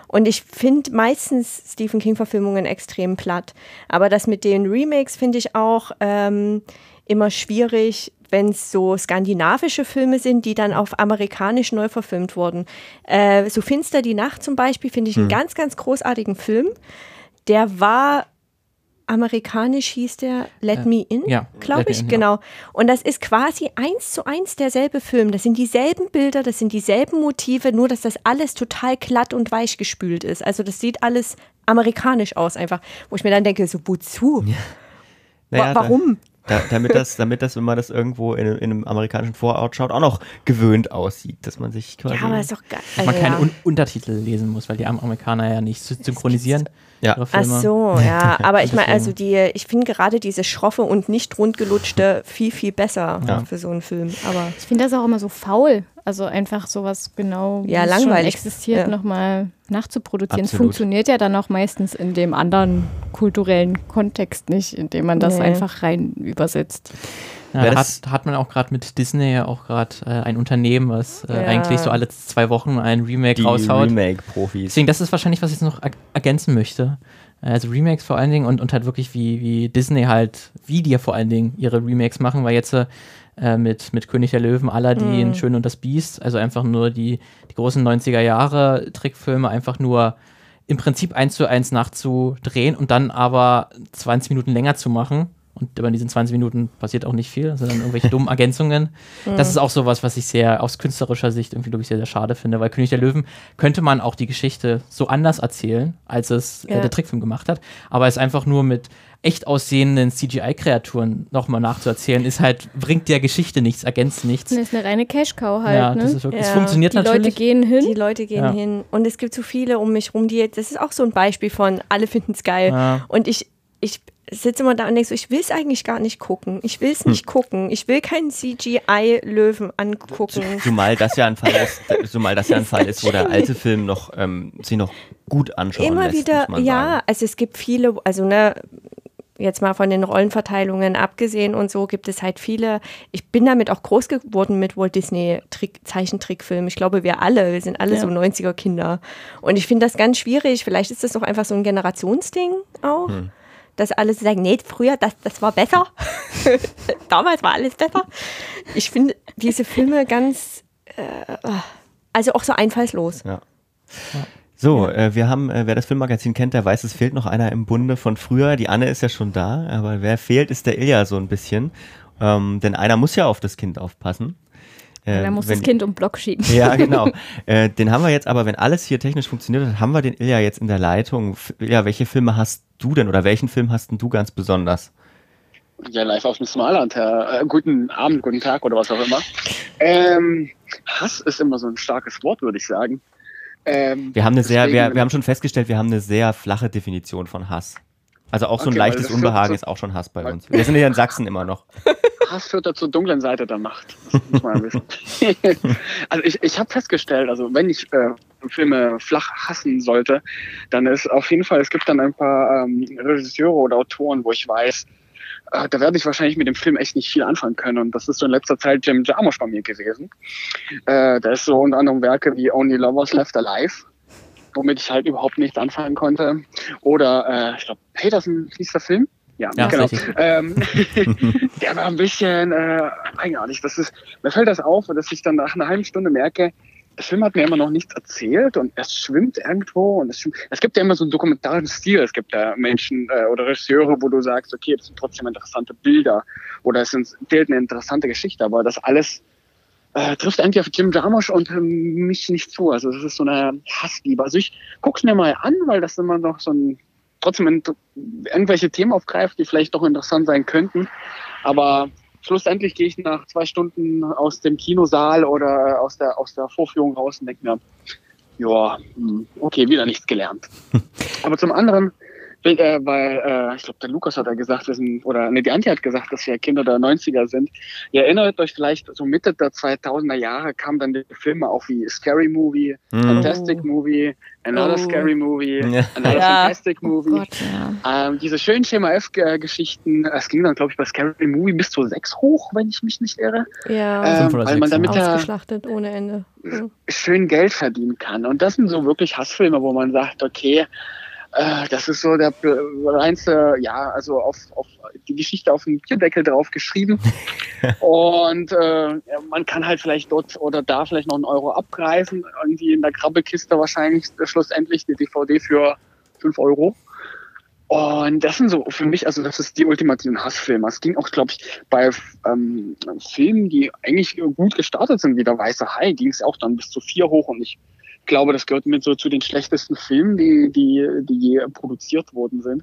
Und ich finde meistens Stephen King-Verfilmungen extrem platt. Aber das mit den Remakes finde ich auch ähm, immer schwierig, wenn es so skandinavische Filme sind, die dann auf amerikanisch neu verfilmt wurden. Äh, so Finster die Nacht zum Beispiel finde ich einen ganz, ganz großartigen Film. Der war amerikanisch hieß der Let Me In, ja, glaube ich, In, ja. genau. Und das ist quasi eins zu eins derselbe Film. Das sind dieselben Bilder, das sind dieselben Motive, nur dass das alles total glatt und weich gespült ist. Also das sieht alles amerikanisch aus einfach, wo ich mir dann denke, so wozu? Wa Naja, warum? Da, damit, das, damit das, wenn man das irgendwo in, in einem amerikanischen Vorort schaut, auch noch gewöhnt aussieht, dass man sich quasi. Ja, aber ist doch geil. Dass man Also, keine ja. Un Untertitel lesen muss, weil die Amerikaner ja nicht sy- synchronisieren. Ja. Ach so, ja, aber ich meine, also die, ich finde gerade diese schroffe und nicht rundgelutschte viel, viel besser Ja. für so einen Film. Aber Ich finde das auch immer so faul. Also einfach sowas genau, Ja, wie es langweilig. schon existiert, Ja. nochmal nachzuproduzieren. Es funktioniert ja dann auch meistens in dem anderen kulturellen Kontext nicht, indem man das Nee. einfach rein übersetzt. Ja, hat, hat man auch gerade mit Disney ja auch gerade äh, ein Unternehmen, was äh, Ja. eigentlich so alle zwei Wochen ein Remake die raushaut. Remake-Profis. Deswegen, das ist wahrscheinlich, was ich jetzt noch ergänzen möchte. Also Remakes vor allen Dingen und, und halt wirklich wie, wie Disney halt, wie die ja vor allen Dingen ihre Remakes machen, weil jetzt äh, mit, mit König der Löwen, Aladdin, Schön und das Biest, also einfach nur die, die großen 90er Jahre Trickfilme einfach nur im Prinzip eins zu eins nachzudrehen und dann aber 20 Minuten länger zu machen. Und bei diesen 20 Minuten passiert auch nicht viel, sondern irgendwelche dummen Ergänzungen. Das ist auch sowas, was ich sehr aus künstlerischer Sicht irgendwie, glaube ich, sehr, sehr schade finde, weil König der Löwen könnte man auch die Geschichte so anders erzählen, als es äh, Ja. der Trickfilm gemacht hat. Aber es einfach nur mit echt aussehenden CGI-Kreaturen nochmal nachzuerzählen, ist halt, bringt der Geschichte nichts, ergänzt nichts. Das ist eine reine Cash-Cow halt. ja, ne? das ist wirklich, es Ja. funktioniert Die Leute natürlich. gehen hin. die Leute gehen Ja. hin. Und es gibt so viele um mich rum, die, das ist auch so ein Beispiel von, alle finden es geil. Ja. Und ich, ich sitze immer da und denke so, ich will es eigentlich gar nicht gucken. Ich will es Hm. nicht gucken. Ich will keinen CGI-Löwen angucken. Zumal das ja ein Fall ist, zumal das ja ein Fall ist, wo der alte Film noch ähm, sich noch gut anschauen Immer lässt, wieder, muss man ja, sagen. also es gibt viele, also ne, jetzt mal von den Rollenverteilungen abgesehen und so, gibt es halt viele. Ich bin damit auch groß geworden mit Walt Disney Trick, Zeichentrickfilmen. Ich glaube, wir alle, wir sind alle Ja. so 90er Kinder. Und ich finde das ganz schwierig. Vielleicht ist das doch einfach so ein Generationsding auch. Dass alle so sagen, nee, früher, das, das war besser. Damals war alles besser. Ich finde diese Filme ganz, äh, also auch so einfallslos. Ja. So, äh, wir haben, äh, wer das Filmmagazin kennt, der weiß, es fehlt noch einer im Bunde von früher. Die Anne ist ja schon da, aber wer fehlt, ist der Ilja so ein bisschen. Ähm, denn einer muss ja auf das Kind aufpassen. Äh, Da muss wenn- das Kind um Block schieben. Ja, genau. äh, den haben wir jetzt aber, wenn alles hier technisch funktioniert hat, haben wir den Ilja jetzt in der Leitung. Ilja, welche Filme hast du denn oder welchen Film hast denn du ganz besonders? Ja, live aus dem Smarland, Herr. Äh, guten Abend, guten Tag oder was auch immer. Ähm, Hass ist immer so ein starkes Wort, würde ich sagen. Ähm, Wir haben eine sehr, wir, wir haben schon festgestellt, wir haben eine sehr flache Definition von Hass. Also auch so ein Okay, leichtes Unbehagen ist auch schon Hass bei uns. Wir sind ja in Sachsen immer noch. Hass führt ja zur dunklen Seite der Macht. Das muss man wissen. also ich, ich habe festgestellt, also wenn ich äh, Filme flach hassen sollte, dann ist auf jeden Fall, es gibt dann ein paar ähm, Regisseure oder Autoren, wo ich weiß, äh, da werde ich wahrscheinlich mit dem Film echt nicht viel anfangen können. Und das ist so in letzter Zeit Jim Jarmusch bei mir gewesen. Äh, da ist so unter anderem Werke wie Only Lovers Left Alive, womit ich halt überhaupt nichts anfangen konnte. Oder äh, ich glaube, Peterson hieß der Film. Ja, Ja, genau. Ähm, der war ein bisschen äh, eigenartig. Das ist, mir fällt das auf, dass ich dann nach einer halben Stunde merke, der Film hat mir immer noch nichts erzählt und es schwimmt irgendwo und es, schwimmt. es gibt ja immer so einen dokumentarischen Stil. Es gibt ja Menschen äh, oder Regisseure, wo du sagst, okay, das sind trotzdem interessante Bilder oder es erzählt eine interessante Geschichte, aber das alles äh, trifft eigentlich auf Jim Jarmusch und ähm, mich nicht zu. Also das ist so eine Hassliebe. Also ich guck's mir mal an, weil das immer noch so ein trotzdem irgendwelche Themen aufgreift, die vielleicht doch interessant sein könnten. Aber schlussendlich gehe ich nach zwei Stunden aus dem Kinosaal oder aus der, aus der Vorführung raus und denke mir, ja, hm, okay, wieder nichts gelernt. Aber zum anderen, äh, weil äh, ich glaube, der Lukas hat ja gesagt, wir sind, oder ne, die Antje hat gesagt, dass wir Kinder der 90er sind. Ihr erinnert euch vielleicht, so Mitte der 2000er Jahre kamen dann die Filme auch wie Scary Movie, Mhm. Fantastic Oh. Movie, Another Oh. Scary Movie, Ja. Another Ja. Fantastic Movie. Gott, ja. Ähm, diese schönen Schema F-Geschichten, es ging dann, glaube ich, bei Scary Movie bis zu sechs hoch, wenn ich mich nicht irre. Ja, Ähm, weil man damit ja ausgeschlachtet ohne Ende. Ja. schön Geld verdienen kann. Und das sind so wirklich Hassfilme, wo man sagt, okay, äh, das ist so der reinste, ja, also auf, auf die Geschichte auf dem Bierdeckel drauf geschrieben. und äh, man kann halt vielleicht dort oder da vielleicht noch einen Euro abgreifen. Irgendwie in der Krabbelkiste wahrscheinlich schlussendlich eine DVD für fünf Euro. Und das sind so für mich, also das ist die ultimativen Hassfilme. Es ging auch, glaube ich, bei ähm, Filmen, die eigentlich gut gestartet sind, wie der Weiße Hai, ging es auch dann bis zu vier hoch. Und ich glaube, das gehört mit so zu den schlechtesten Filmen, die, die, die je produziert worden sind.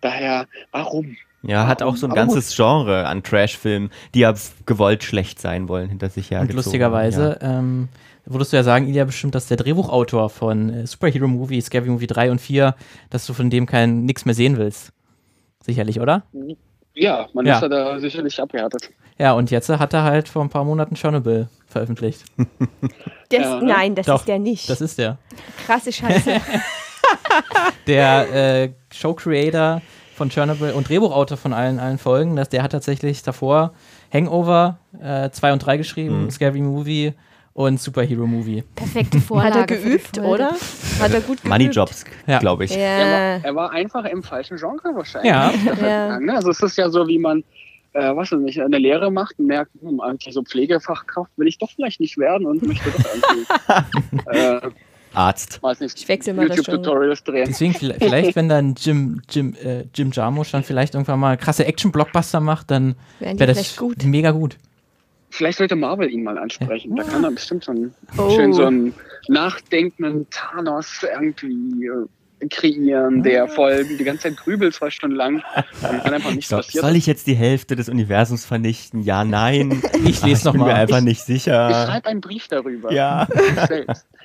Daher, warum? Ja, hat auch so ein Aber gut. ganzes Genre an Trash-Filmen, die ja gewollt schlecht sein wollen, hinter sich ja Und lustigerweise ähm, würdest du ja sagen, Ilja, bestimmt, dass der Drehbuchautor von äh, Superhero Movie, Scary Movie 3 und 4, dass du von dem kein nix mehr sehen willst. Sicherlich, oder? Ja, man Ja. ist ja da sicherlich abgehärtet. Ja, und jetzt hat er halt vor ein paar Monaten Chernobyl veröffentlicht. Das, Ja, ne? Nein, das Doch, ist der nicht. Das ist der. Krasse Scheiße. Der äh, Show-Creator von Chernobyl und Drehbuchautor von allen, allen Folgen, dass der hat tatsächlich davor Hangover 2 und 3 geschrieben, Mhm. Scary Movie und Superhero Movie. Perfekte Vorlage. Hat er geübt, oder? Hat er gut geübt? Money Jobs, Ja. glaube ich. Er, Ja. war, er war einfach im falschen Genre wahrscheinlich. Ja. Ja. Ne? Also es ist ja so, wie man, äh, was weiß ich, eine Lehre macht und merkt, hm, eigentlich so Pflegefachkraft will ich doch vielleicht nicht werden und möchte doch irgendwie, äh, Arzt. weiß nicht, Ich wechsel mal das YouTube-Tutorials drehen. Deswegen vielleicht, wenn dann Jim, Jim, äh, Jim Jarmusch dann vielleicht irgendwann mal krasse Action-Blockbuster macht, dann wäre das gut. mega gut. Vielleicht sollte Marvel ihn mal ansprechen. Da kann er bestimmt so einen, Oh. schön so einen nachdenkenden Thanos irgendwie äh, kreieren, der voll die ganze Zeit grübelt zwei Stunden lang dann einfach nichts So, passiert. soll ich jetzt die Hälfte des Universums vernichten? Ja, nein. Ich lese ich noch bin mir mal. einfach nicht Ich sicher. schreibe einen Brief darüber. Ja.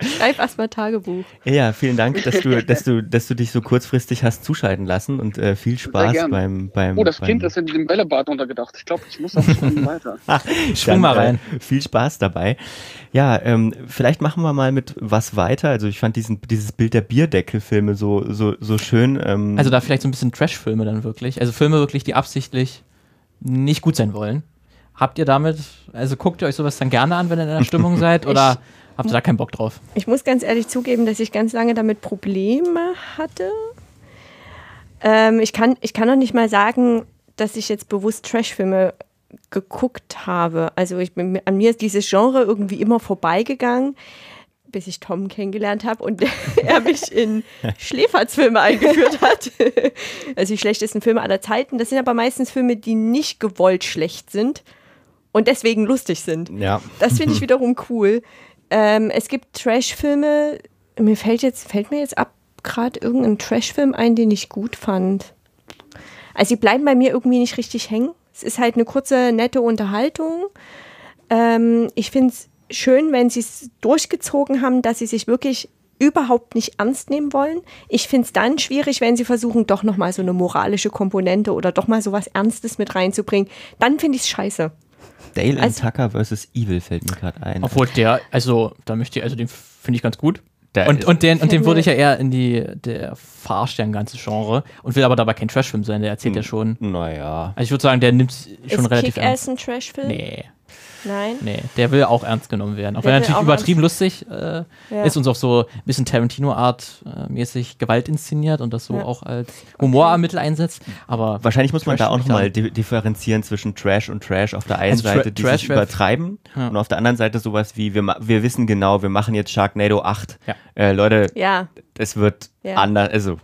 Ich. Schreib erstmal Tagebuch. Ja, vielen Dank, dass du, dass du, dass du dich so kurzfristig hast zuschalten lassen und äh, viel Spaß beim, beim. Oh, das beim, Kind ist in dem Bällebad untergedacht. Ich glaube, ich muss auch schon weiter. Schwung mal rein. Äh, viel Spaß dabei. Ja, ähm, vielleicht machen wir mal mit was weiter. Also ich fand diesen, dieses Bild der Bierdeckelfilme so, so, so schön. Ähm, Also da vielleicht so ein bisschen Trash-Filme dann wirklich. Also Filme wirklich, die absichtlich nicht gut sein wollen. Habt ihr damit, also guckt ihr euch sowas dann gerne an, wenn ihr in einer Stimmung seid oder habt ihr da keinen Bock drauf? Ich muss ganz ehrlich zugeben, dass ich ganz lange damit Probleme hatte. Ähm, ich, kann, ich kann noch nicht mal sagen, dass ich jetzt bewusst Trashfilme geguckt habe. Also ich bin, an mir ist dieses Genre irgendwie immer vorbeigegangen, bis ich Tom kennengelernt habe und er mich in Schläferzfilme eingeführt hat. also die schlechtesten Filme aller Zeiten. Das sind aber meistens Filme, die nicht gewollt schlecht sind und deswegen lustig sind. ja. Das finde ich wiederum cool. Ähm, es gibt Trash-Filme. Mir fällt jetzt, fällt mir jetzt ab gerade irgendein Trash-Film ein, den ich gut fand. Also sie bleiben bei mir irgendwie nicht richtig hängen. Es ist halt eine kurze, nette Unterhaltung. Ähm, ich finde es schön, wenn sie es durchgezogen haben, dass sie sich wirklich überhaupt nicht ernst nehmen wollen. Ich finde es dann schwierig, wenn sie versuchen, doch nochmal so eine moralische Komponente oder doch mal so was Ernstes mit reinzubringen. Dann finde ich es scheiße. Dale and Also- Tucker vs. Evil fällt mir gerade ein. Obwohl der, also da möchte ich, also den finde ich ganz gut. Da Und, und den, und den würde ich ja eher in die, der verarscht ja ein ganzes Genre und will aber dabei kein Trashfilm sein, der erzählt ja schon. naja. Also ich würde sagen, der nimmt schon ist relativ Kick-Ass ein Trashfilm? Nee, Nein? nee, der will auch ernst genommen werden. Auch Der wenn er natürlich auch übertrieben lustig äh, Ja. ist und auf so ein bisschen Tarantino-Art äh, mäßig Gewalt inszeniert und das so Ja. auch als Humormittel einsetzt. Aber Wahrscheinlich muss man Trash da auch nochmal di differenzieren zwischen Trash und Trash auf der einen Also Tra- Seite, die Trash sich übertreiben Ja. und auf der anderen Seite sowas wie, wir, wir wissen genau, wir machen jetzt Sharknado 8. Ja. Äh, Leute, Ja, es wird Ja. anders, also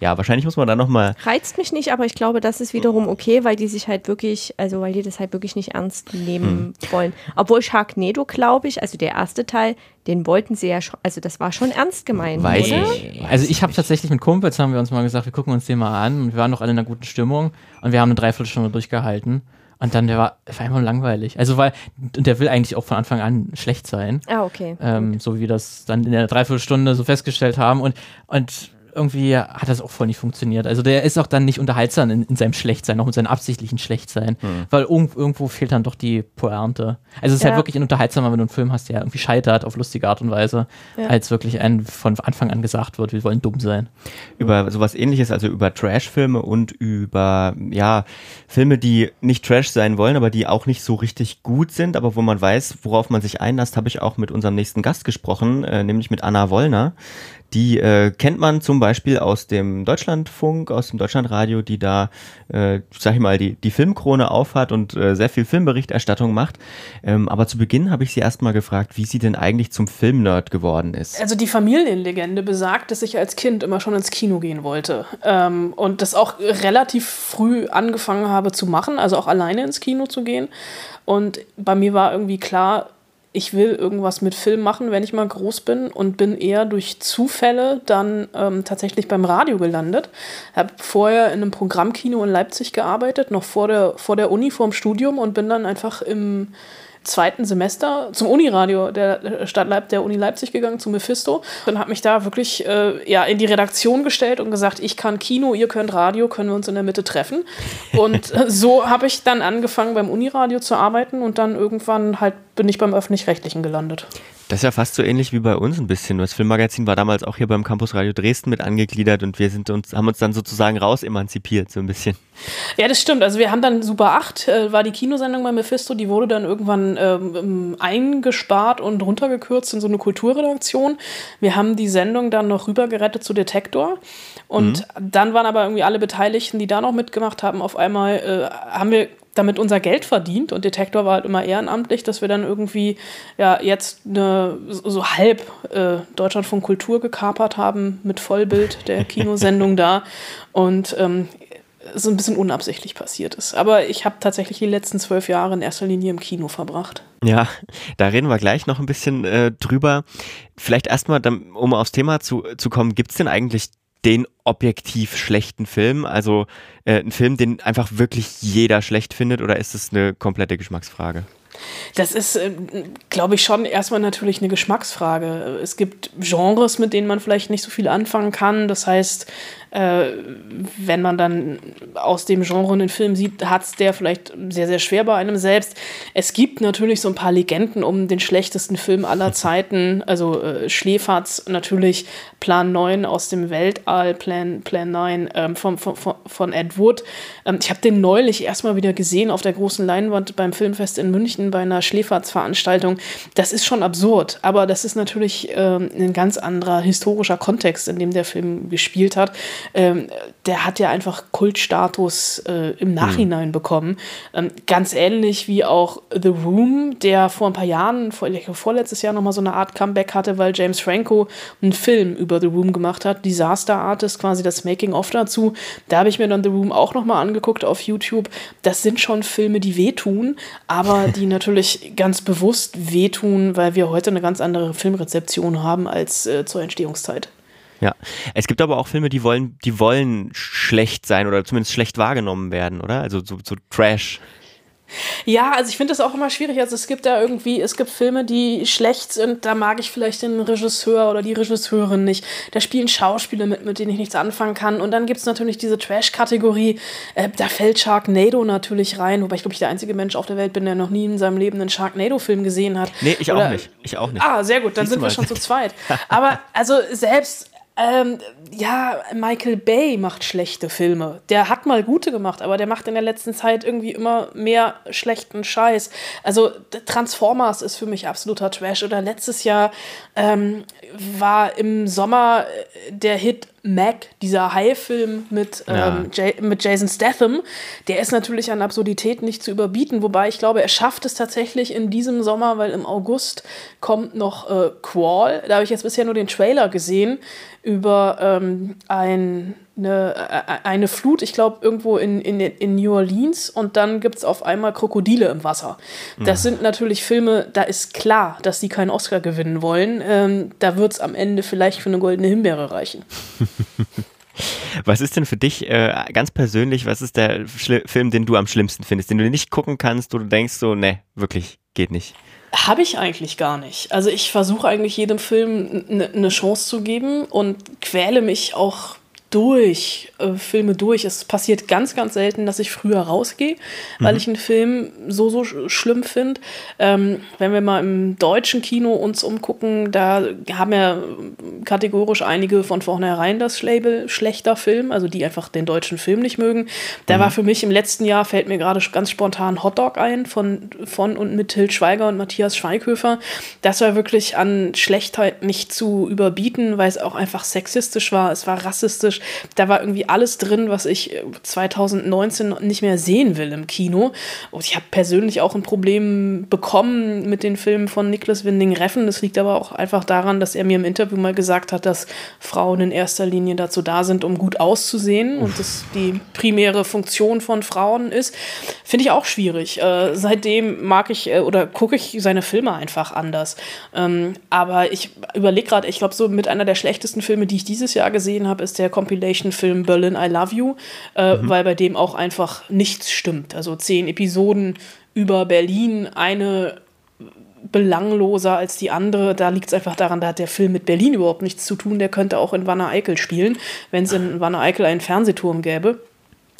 ja, wahrscheinlich muss man da nochmal, reizt mich nicht, aber ich glaube, das ist wiederum okay, weil die sich halt wirklich, also weil die das halt wirklich nicht ernst nehmen wollen. Obwohl Sharknado, glaube ich, also der erste Teil, den wollten sie ja schon, also das war schon ernst gemeint, weiß oder? ich. Also ich habe tatsächlich mit Kumpels haben wir uns mal gesagt, wir gucken uns den mal an und wir waren noch alle in einer guten Stimmung und wir haben eine Dreiviertelstunde durchgehalten und dann der war, war einfach langweilig. Also weil und der will eigentlich auch von Anfang an schlecht sein, Ah, okay. ähm, so wie wir das dann in der Dreiviertelstunde so festgestellt haben und und irgendwie hat das auch voll nicht funktioniert. Also der ist auch dann nicht unterhaltsam in, in seinem Schlechtsein, auch mit seinem absichtlichen Schlechtsein, weil irg irgendwo fehlt dann doch die Pointe. Also es ist Ja. halt wirklich unterhaltsamer, wenn du einen Film hast, der irgendwie scheitert auf lustige Art und Weise, Ja. als wirklich ein von Anfang an gesagt wird, wir wollen dumm sein. über sowas ähnliches, also über Trash-Filme und über, ja, Filme, die nicht Trash sein wollen, aber die auch nicht so richtig gut sind, aber wo man weiß, worauf man sich einlasst, habe ich auch mit unserem nächsten Gast gesprochen, äh, nämlich mit Anna Wollner. Die äh, kennt man zum Beispiel aus dem Deutschlandfunk, aus dem Deutschlandradio, die da, äh, sag ich mal, die, die Filmkrone aufhat und äh, sehr viel Filmberichterstattung macht. Ähm, aber zu Beginn habe ich sie erstmal gefragt, wie sie denn eigentlich zum Filmnerd geworden ist. Also die Familienlegende besagt, dass ich als Kind immer schon ins Kino gehen wollte ähm, und das auch relativ früh angefangen habe zu machen, also auch alleine ins Kino zu gehen. Und bei mir war irgendwie klar, ich will irgendwas mit Film machen, wenn ich mal groß bin und bin eher durch Zufälle dann ähm, tatsächlich beim Radio gelandet. Habe vorher in einem Programmkino in Leipzig gearbeitet, noch vor der, vor der Uni, vorm Studium und bin dann einfach im zweiten Semester zum Uniradio der Stadt Leip der Uni Leipzig gegangen, zu Mephisto. Und habe mich da wirklich äh, ja, in die Redaktion gestellt und gesagt, ich kann Kino, ihr könnt Radio, können wir uns in der Mitte treffen. Und äh, so habe ich dann angefangen beim Uniradio zu arbeiten und dann irgendwann halt bin ich beim Öffentlich-Rechtlichen gelandet. Das ist ja fast so ähnlich wie bei uns ein bisschen. Das Filmmagazin war damals auch hier beim Campus Radio Dresden mit angegliedert und wir sind uns, haben uns dann sozusagen raus emanzipiert, so ein bisschen. Ja, das stimmt. Also wir haben dann Super 8, äh, war die Kinosendung bei Mephisto, die wurde dann irgendwann ähm, eingespart und runtergekürzt in so eine Kulturredaktion. Wir haben die Sendung dann noch rübergerettet zu Detektor. Und dann waren aber irgendwie alle Beteiligten, die da noch mitgemacht haben, auf einmal äh, haben wir damit unser Geld verdient und Detektor war halt immer ehrenamtlich, dass wir dann irgendwie ja jetzt eine so halb äh, Deutschlandfunk Kultur gekapert haben mit Vollbild der Kinosendung da und ähm, so ein bisschen unabsichtlich passiert ist. Aber ich habe tatsächlich die letzten zwölf Jahre in erster Linie im Kino verbracht. Ja, da reden wir gleich noch ein bisschen äh, drüber. Vielleicht erstmal, um aufs Thema zu, zu kommen, gibt es denn eigentlich den objektiv schlechten Film? Also äh, einen Film, den einfach wirklich jeder schlecht findet oder ist es eine komplette Geschmacksfrage? Das ist, ähm, glaube ich, schon erstmal natürlich eine Geschmacksfrage. Es gibt Genres, mit denen man vielleicht nicht so viel anfangen kann. Das heißt, äh, wenn man dann aus dem Genre einen Film sieht, hat es der vielleicht sehr, sehr schwer bei einem selbst. Es gibt natürlich so ein paar Legenden um den schlechtesten Film aller Zeiten. Also äh, Schläferz natürlich, Plan 9 aus dem Weltall, Plan, Plan 9 ähm, von, von, von- von Ed Wood. Ähm, ich habe den neulich erstmal wieder gesehen auf der großen Leinwand beim Filmfest in München bei einer Schläferz-Veranstaltung. Das ist schon absurd, aber das ist natürlich ähm, ein ganz anderer historischer Kontext, in dem der Film gespielt hat. Ähm, der hat ja einfach Kultstatus äh, im Nachhinein bekommen. Ähm, ganz ähnlich wie auch The Room, der vor ein paar Jahren, vor, ich glaube, vorletztes Jahr nochmal so eine Art Comeback hatte, weil James Franco einen Film über The Room gemacht hat. Disaster Artist, quasi das Making-of dazu. Da habe ich mir dann The Room auch nochmal angeguckt auf YouTube. Das sind schon Filme, die wehtun, aber die natürlich ganz bewusst wehtun, weil wir heute eine ganz andere Filmrezeption haben als äh, zur Entstehungszeit. Ja, es gibt aber auch Filme, die wollen, die wollen schlecht sein oder zumindest schlecht wahrgenommen werden, oder? Also so, so Trash. Ja, also ich finde das auch immer schwierig. Also es gibt da irgendwie, es gibt Filme, die schlecht sind, da mag ich vielleicht den Regisseur oder die Regisseurin nicht. Da spielen Schauspieler mit, mit denen ich nichts anfangen kann. Und dann gibt es natürlich diese Trash-Kategorie, äh, da fällt Sharknado natürlich rein, wobei ich glaube, ich der einzige Mensch auf der Welt bin, der noch nie in seinem Leben einen Sharknado-Film gesehen hat. Nee, ich oder, auch nicht. Ich auch nicht. Ah, sehr gut, dann Siehst sind wir schon zu zweit. Aber also selbst ähm, ja, Michael Bay macht schlechte Filme. Der hat mal gute gemacht, aber der macht in der letzten Zeit irgendwie immer mehr schlechten Scheiß. Also Transformers ist für mich absoluter Trash. Oder letztes Jahr ähm, war im Sommer äh, der Hit Mac, dieser Hai-Film mit, ja. ähm, mit Jason Statham, der ist natürlich an Absurdität nicht zu überbieten, wobei ich glaube, er schafft es tatsächlich in diesem Sommer, weil im August kommt noch äh, Qual. Da habe ich jetzt bisher nur den Trailer gesehen über ähm, ein eine, äh, eine Flut, ich glaube, irgendwo in, in, in New Orleans und dann gibt es auf einmal Krokodile im Wasser. Das mhm. sind natürlich Filme, da ist klar, dass die keinen Oscar gewinnen wollen. Ähm, da wird es am Ende vielleicht für eine goldene Himbeere reichen. Was ist denn für dich äh, ganz persönlich, was ist der Schli Film, den du am schlimmsten findest, den du nicht gucken kannst, wo du denkst so, ne, wirklich, geht nicht? Habe ich eigentlich gar nicht. Also ich versuche eigentlich jedem Film eine ne Chance zu geben und quäle mich auch durch, äh, Filme durch. Es passiert ganz, ganz selten, dass ich früher rausgehe, weil mhm. ich einen Film so, so schlimm finde. Ähm, wenn wir mal im deutschen Kino uns umgucken, da haben ja kategorisch einige von vornherein das Label schlechter Film, also die einfach den deutschen Film nicht mögen. Da mhm. war für mich im letzten Jahr, fällt mir gerade ganz spontan Hotdog ein, von, von und mit Til Schweiger und Matthias Schweighöfer. Das war wirklich an Schlechtheit nicht zu überbieten, weil es auch einfach sexistisch war, es war rassistisch fantastisch. Da war irgendwie alles drin, was ich 2019 äh, nicht mehr sehen will im Kino. Und ich habe persönlich auch ein Problem bekommen mit den Filmen von Niklas Winding-Reffen. Das liegt aber auch einfach daran, dass er mir im Interview mal gesagt hat, dass Frauen in erster Linie dazu da sind, um gut auszusehen Uff. und das die primäre Funktion von Frauen ist. Finde ich auch schwierig. Äh, seitdem mag ich äh, oder gucke ich seine Filme einfach anders. Ähm, aber ich überlege gerade, ich glaube, so mit einer der schlechtesten Filme, die ich dieses Jahr gesehen habe, ist der Compilation-Film Berlin I Love You, äh, mhm. weil bei dem auch einfach nichts stimmt. Also zehn Episoden über Berlin, eine belangloser als die andere. Da liegt es einfach daran, da hat der Film mit Berlin überhaupt nichts zu tun. Der könnte auch in Wanne Eickel spielen, wenn es in Wanne Eickel einen Fernsehturm gäbe.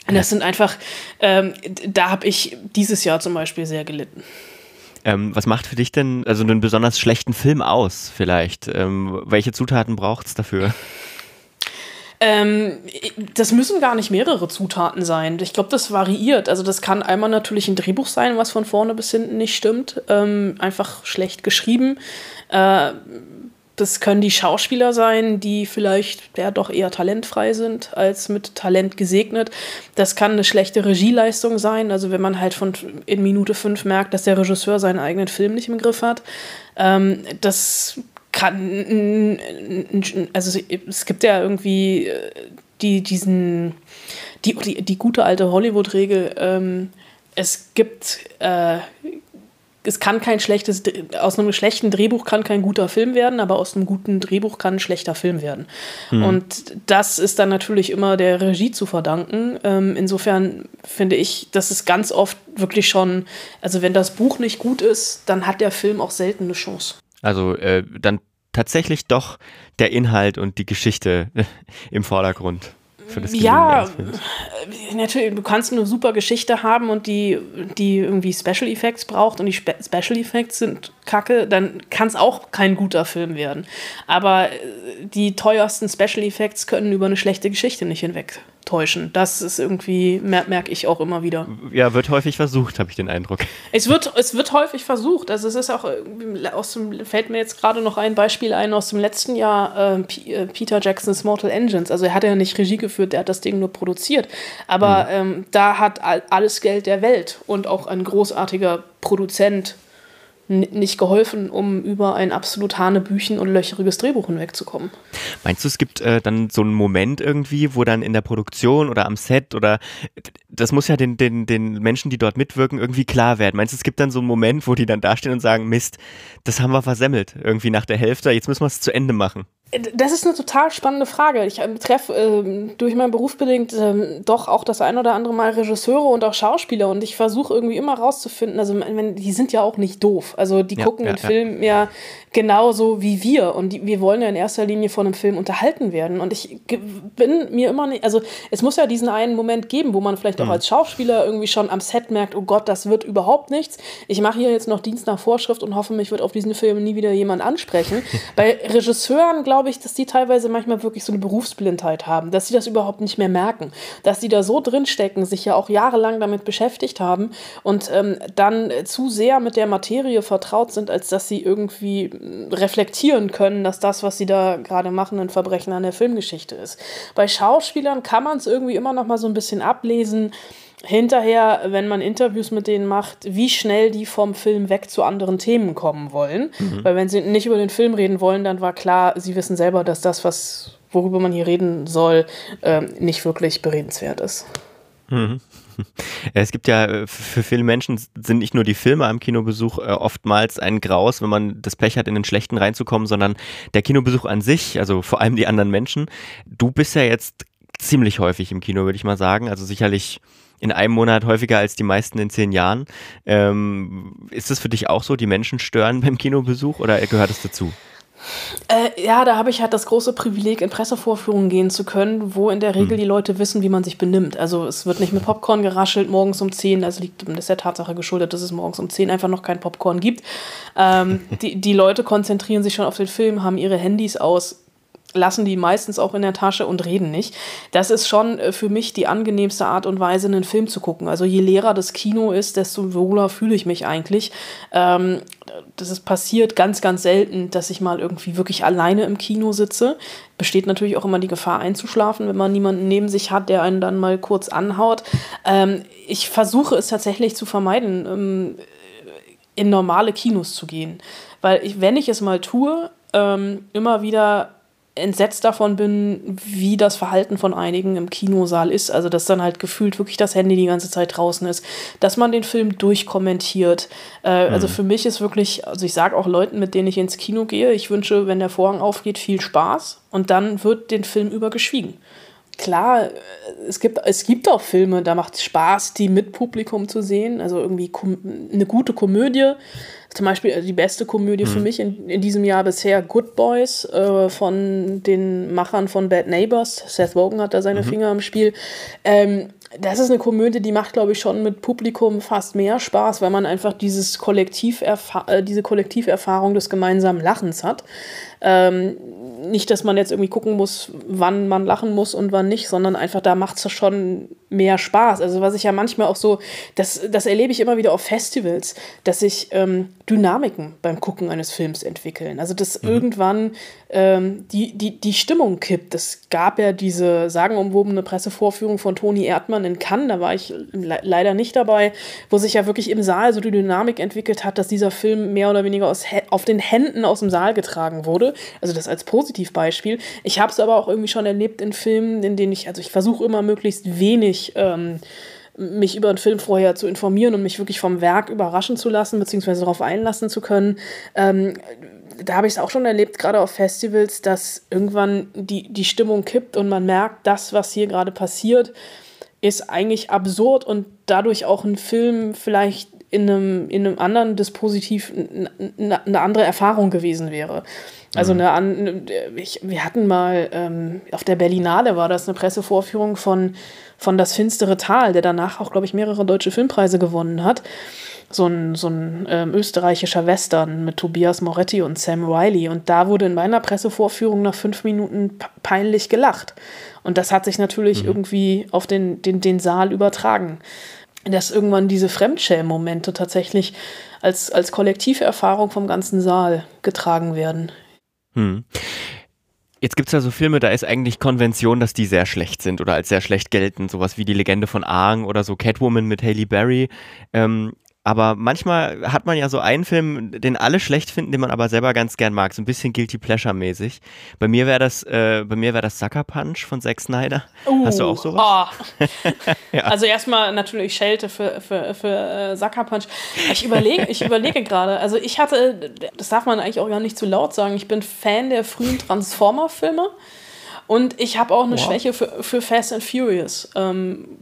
Das sind einfach, ähm, da habe ich dieses Jahr zum Beispiel sehr gelitten. Ähm, was macht für dich denn also einen besonders schlechten Film aus, vielleicht? Ähm, welche Zutaten braucht es dafür? Ähm, das müssen gar nicht mehrere Zutaten sein. Ich glaube, das variiert. Also das kann einmal natürlich ein Drehbuch sein, was von vorne bis hinten nicht stimmt. Ähm, einfach schlecht geschrieben. Äh, das können die Schauspieler sein, die vielleicht ja doch eher talentfrei sind als mit Talent gesegnet. Das kann eine schlechte Regieleistung sein, also wenn man halt von in Minute fünf merkt, dass der Regisseur seinen eigenen Film nicht im Griff hat. Ähm, das kann, also es gibt ja irgendwie äh, die, diesen, die, die, die gute alte Hollywood-Regel, ähm, es gibt, äh, es kann kein schlechtes, aus einem schlechten Drehbuch kann kein guter Film werden, aber aus einem guten Drehbuch kann ein schlechter Film werden. Mhm. Und das ist dann natürlich immer der Regie zu verdanken. Ähm, insofern finde ich, das ist ganz oft wirklich schon, also wenn das Buch nicht gut ist, dann hat der Film auch selten eine Chance. Also äh, dann tatsächlich doch der Inhalt und die Geschichte im Vordergrund. Für das ja, äh, natürlich, du kannst eine super Geschichte haben und die, die irgendwie Special Effects braucht und die Spe Special Effects sind kacke, dann kann es auch kein guter Film werden. Aber äh, die teuersten Special Effects können über eine schlechte Geschichte nicht hinweg täuschen. Das ist irgendwie, mer merke ich auch immer wieder. Ja, wird häufig versucht, habe ich den Eindruck. Es wird, es wird häufig versucht. Also es ist auch, aus dem, fällt mir jetzt gerade noch ein Beispiel ein aus dem letzten Jahr, äh, Peter Jacksons Mortal Engines. Also er hat ja nicht Regie geführt, der hat das Ding nur produziert. Aber mhm. ähm, da hat alles Geld der Welt und auch ein großartiger Produzent nicht geholfen, um über ein absolut hanebüchen und löcheriges Drehbuch hinwegzukommen. Meinst du, es gibt äh, dann so einen Moment irgendwie, wo dann in der Produktion oder am Set oder das muss ja den, den, den Menschen, die dort mitwirken, irgendwie klar werden. Meinst du, es gibt dann so einen Moment, wo die dann dastehen und sagen, Mist, das haben wir versemmelt, irgendwie nach der Hälfte, jetzt müssen wir es zu Ende machen? Das ist eine total spannende Frage. Ich ähm, treffe äh, durch mein Beruf bedingt äh, doch auch das ein oder andere Mal Regisseure und auch Schauspieler und ich versuche irgendwie immer rauszufinden, also wenn, die sind ja auch nicht doof. Also die Ja, gucken ja, den ja. Film ja genauso wie wir und die, wir wollen ja in erster Linie von einem Film unterhalten werden und ich bin mir immer nicht, also es muss ja diesen einen Moment geben, wo man vielleicht auch als Schauspieler irgendwie schon am Set merkt, oh Gott, das wird überhaupt nichts. Ich mache hier jetzt noch Dienst nach Vorschrift und hoffe, mich wird auf diesen Film nie wieder jemand ansprechen. Bei Regisseuren glaube ich, dass die teilweise manchmal wirklich so eine Berufsblindheit haben, dass sie das überhaupt nicht mehr merken, dass sie da so drinstecken, sich ja auch jahrelang damit beschäftigt haben und ähm, dann zu sehr mit der Materie vertraut sind, als dass sie irgendwie mh, reflektieren können, dass das, was sie da gerade machen, ein Verbrechen an der Filmgeschichte ist. Bei Schauspielern kann man es irgendwie immer noch mal so ein bisschen ablesen. Hinterher, wenn man Interviews mit denen macht, wie schnell die vom Film weg zu anderen Themen kommen wollen. Weil wenn sie nicht über den Film reden wollen, dann war klar, sie wissen selber, dass das, was, worüber man hier reden soll, ähm, nicht wirklich beredenswert ist. Es gibt ja äh, für viele Menschen sind nicht nur die Filme am Kinobesuch äh, oftmals ein Graus, wenn man das Pech hat, in den schlechten reinzukommen, sondern der Kinobesuch an sich, also vor allem die anderen Menschen. Du bist ja jetzt ziemlich häufig im Kino, würde ich mal sagen. Also sicherlich in einem Monat häufiger als die meisten in zehn Jahren. Ähm, ist es für dich auch so, die Menschen stören beim Kinobesuch oder gehört es dazu? Äh, ja, da habe ich halt das große Privileg, in Pressevorführungen gehen zu können, wo in der Regel die Leute wissen, wie man sich benimmt. Also es wird nicht mit Popcorn geraschelt morgens um 10, das liegt das ist der Tatsache geschuldet, dass es morgens um 10 einfach noch kein Popcorn gibt. Ähm, die, die Leute konzentrieren sich schon auf den Film, haben ihre Handys aus, lassen die meistens auch in der Tasche und reden nicht. Das ist schon äh, für mich die angenehmste Art und Weise, einen Film zu gucken. Also je leerer das Kino ist, desto wohler fühle ich mich eigentlich. Ähm, das ist passiert ganz, ganz selten, dass ich mal irgendwie wirklich alleine im Kino sitze. Besteht natürlich auch immer die Gefahr einzuschlafen, wenn man niemanden neben sich hat, der einen dann mal kurz anhaut. Ähm, ich versuche es tatsächlich zu vermeiden, ähm, in normale Kinos zu gehen. Weil ich, wenn ich es mal tue, ähm, immer wieder entsetzt davon bin, wie das Verhalten von einigen im Kinosaal ist. Also, dass dann halt gefühlt wirklich das Handy die ganze Zeit draußen ist, dass man den Film durchkommentiert. Äh, Also für mich ist wirklich, also ich sage auch Leuten, mit denen ich ins Kino gehe, ich wünsche, wenn der Vorhang aufgeht, viel Spaß und dann wird den Film über geschwiegen. Klar, äh, es gibt, es gibt auch Filme, da macht es Spaß, die mit Publikum zu sehen. Also irgendwie eine gute Komödie. Zum Beispiel äh, die beste Komödie für mich in, in diesem Jahr bisher Good Boys äh, von den Machern von Bad Neighbors. Seth Rogen hat da seine Finger im Spiel. Ähm, das ist eine Komödie, die macht, glaube ich, schon mit Publikum fast mehr Spaß, weil man einfach dieses Kollektiverfa äh, diese Kollektiverfahrung des gemeinsamen Lachens hat. Ähm, nicht, dass man jetzt irgendwie gucken muss, wann man lachen muss und wann nicht, sondern einfach da macht es schon mehr Spaß. Also was ich ja manchmal auch so, das, das erlebe ich immer wieder auf Festivals, dass sich ähm, Dynamiken beim Gucken eines Films entwickeln. Also dass irgendwann ähm, die, die, die Stimmung kippt. Es gab ja diese sagenumwobene Pressevorführung von Toni Erdmann in Cannes, da war ich le leider nicht dabei, wo sich ja wirklich im Saal so die Dynamik entwickelt hat, dass dieser Film mehr oder weniger aus, auf den Händen aus dem Saal getragen wurde. Also das als Positivbeispiel. Ich habe es aber auch irgendwie schon erlebt in Filmen, in denen ich, also ich versuche immer möglichst wenig ähm, mich über einen Film vorher zu informieren und mich wirklich vom Werk überraschen zu lassen, beziehungsweise darauf einlassen zu können. Ähm, da habe ich es auch schon erlebt, gerade auf Festivals, dass irgendwann die, die Stimmung kippt und man merkt, das, was hier gerade passiert, ist eigentlich absurd und dadurch auch ein Film vielleicht in einem, in einem anderen Dispositiv eine andere Erfahrung gewesen wäre. Also eine, an, ich, wir hatten mal ähm, auf der Berlinale war das eine Pressevorführung von, von Das finstere Tal, der danach auch, glaube ich, mehrere deutsche Filmpreise gewonnen hat. So ein, so ein ähm, österreichischer Western mit Tobias Moretti und Sam Riley. Und da wurde in meiner Pressevorführung nach fünf Minuten peinlich gelacht. Und das hat sich natürlich irgendwie auf den, den, den Saal übertragen. Dass irgendwann diese Fremdschämen-Momente tatsächlich als, als Kollektiverfahrung vom ganzen Saal getragen werden. Hm. Jetzt gibt es ja so Filme, da ist eigentlich Konvention, dass die sehr schlecht sind oder als sehr schlecht gelten. Sowas wie die Legende von Aang oder so Catwoman mit Halle Berry. Ähm, aber manchmal hat man ja so einen Film, den alle schlecht finden, den man aber selber ganz gern mag, so ein bisschen guilty pleasure mäßig. Bei mir wäre das, äh, bei mir wäre das Sucker Punch von Zack Snyder. Uh, Hast du auch sowas? Oh. ja. Also erstmal natürlich Schelte für, für, für äh, Sucker Punch. Ich überlege, ich überlege gerade. Also ich hatte, das darf man eigentlich auch gar nicht zu laut sagen. Ich bin Fan der frühen Transformer-Filme. Und ich habe auch eine wow. Schwäche für, für Fast and Furious. Ähm,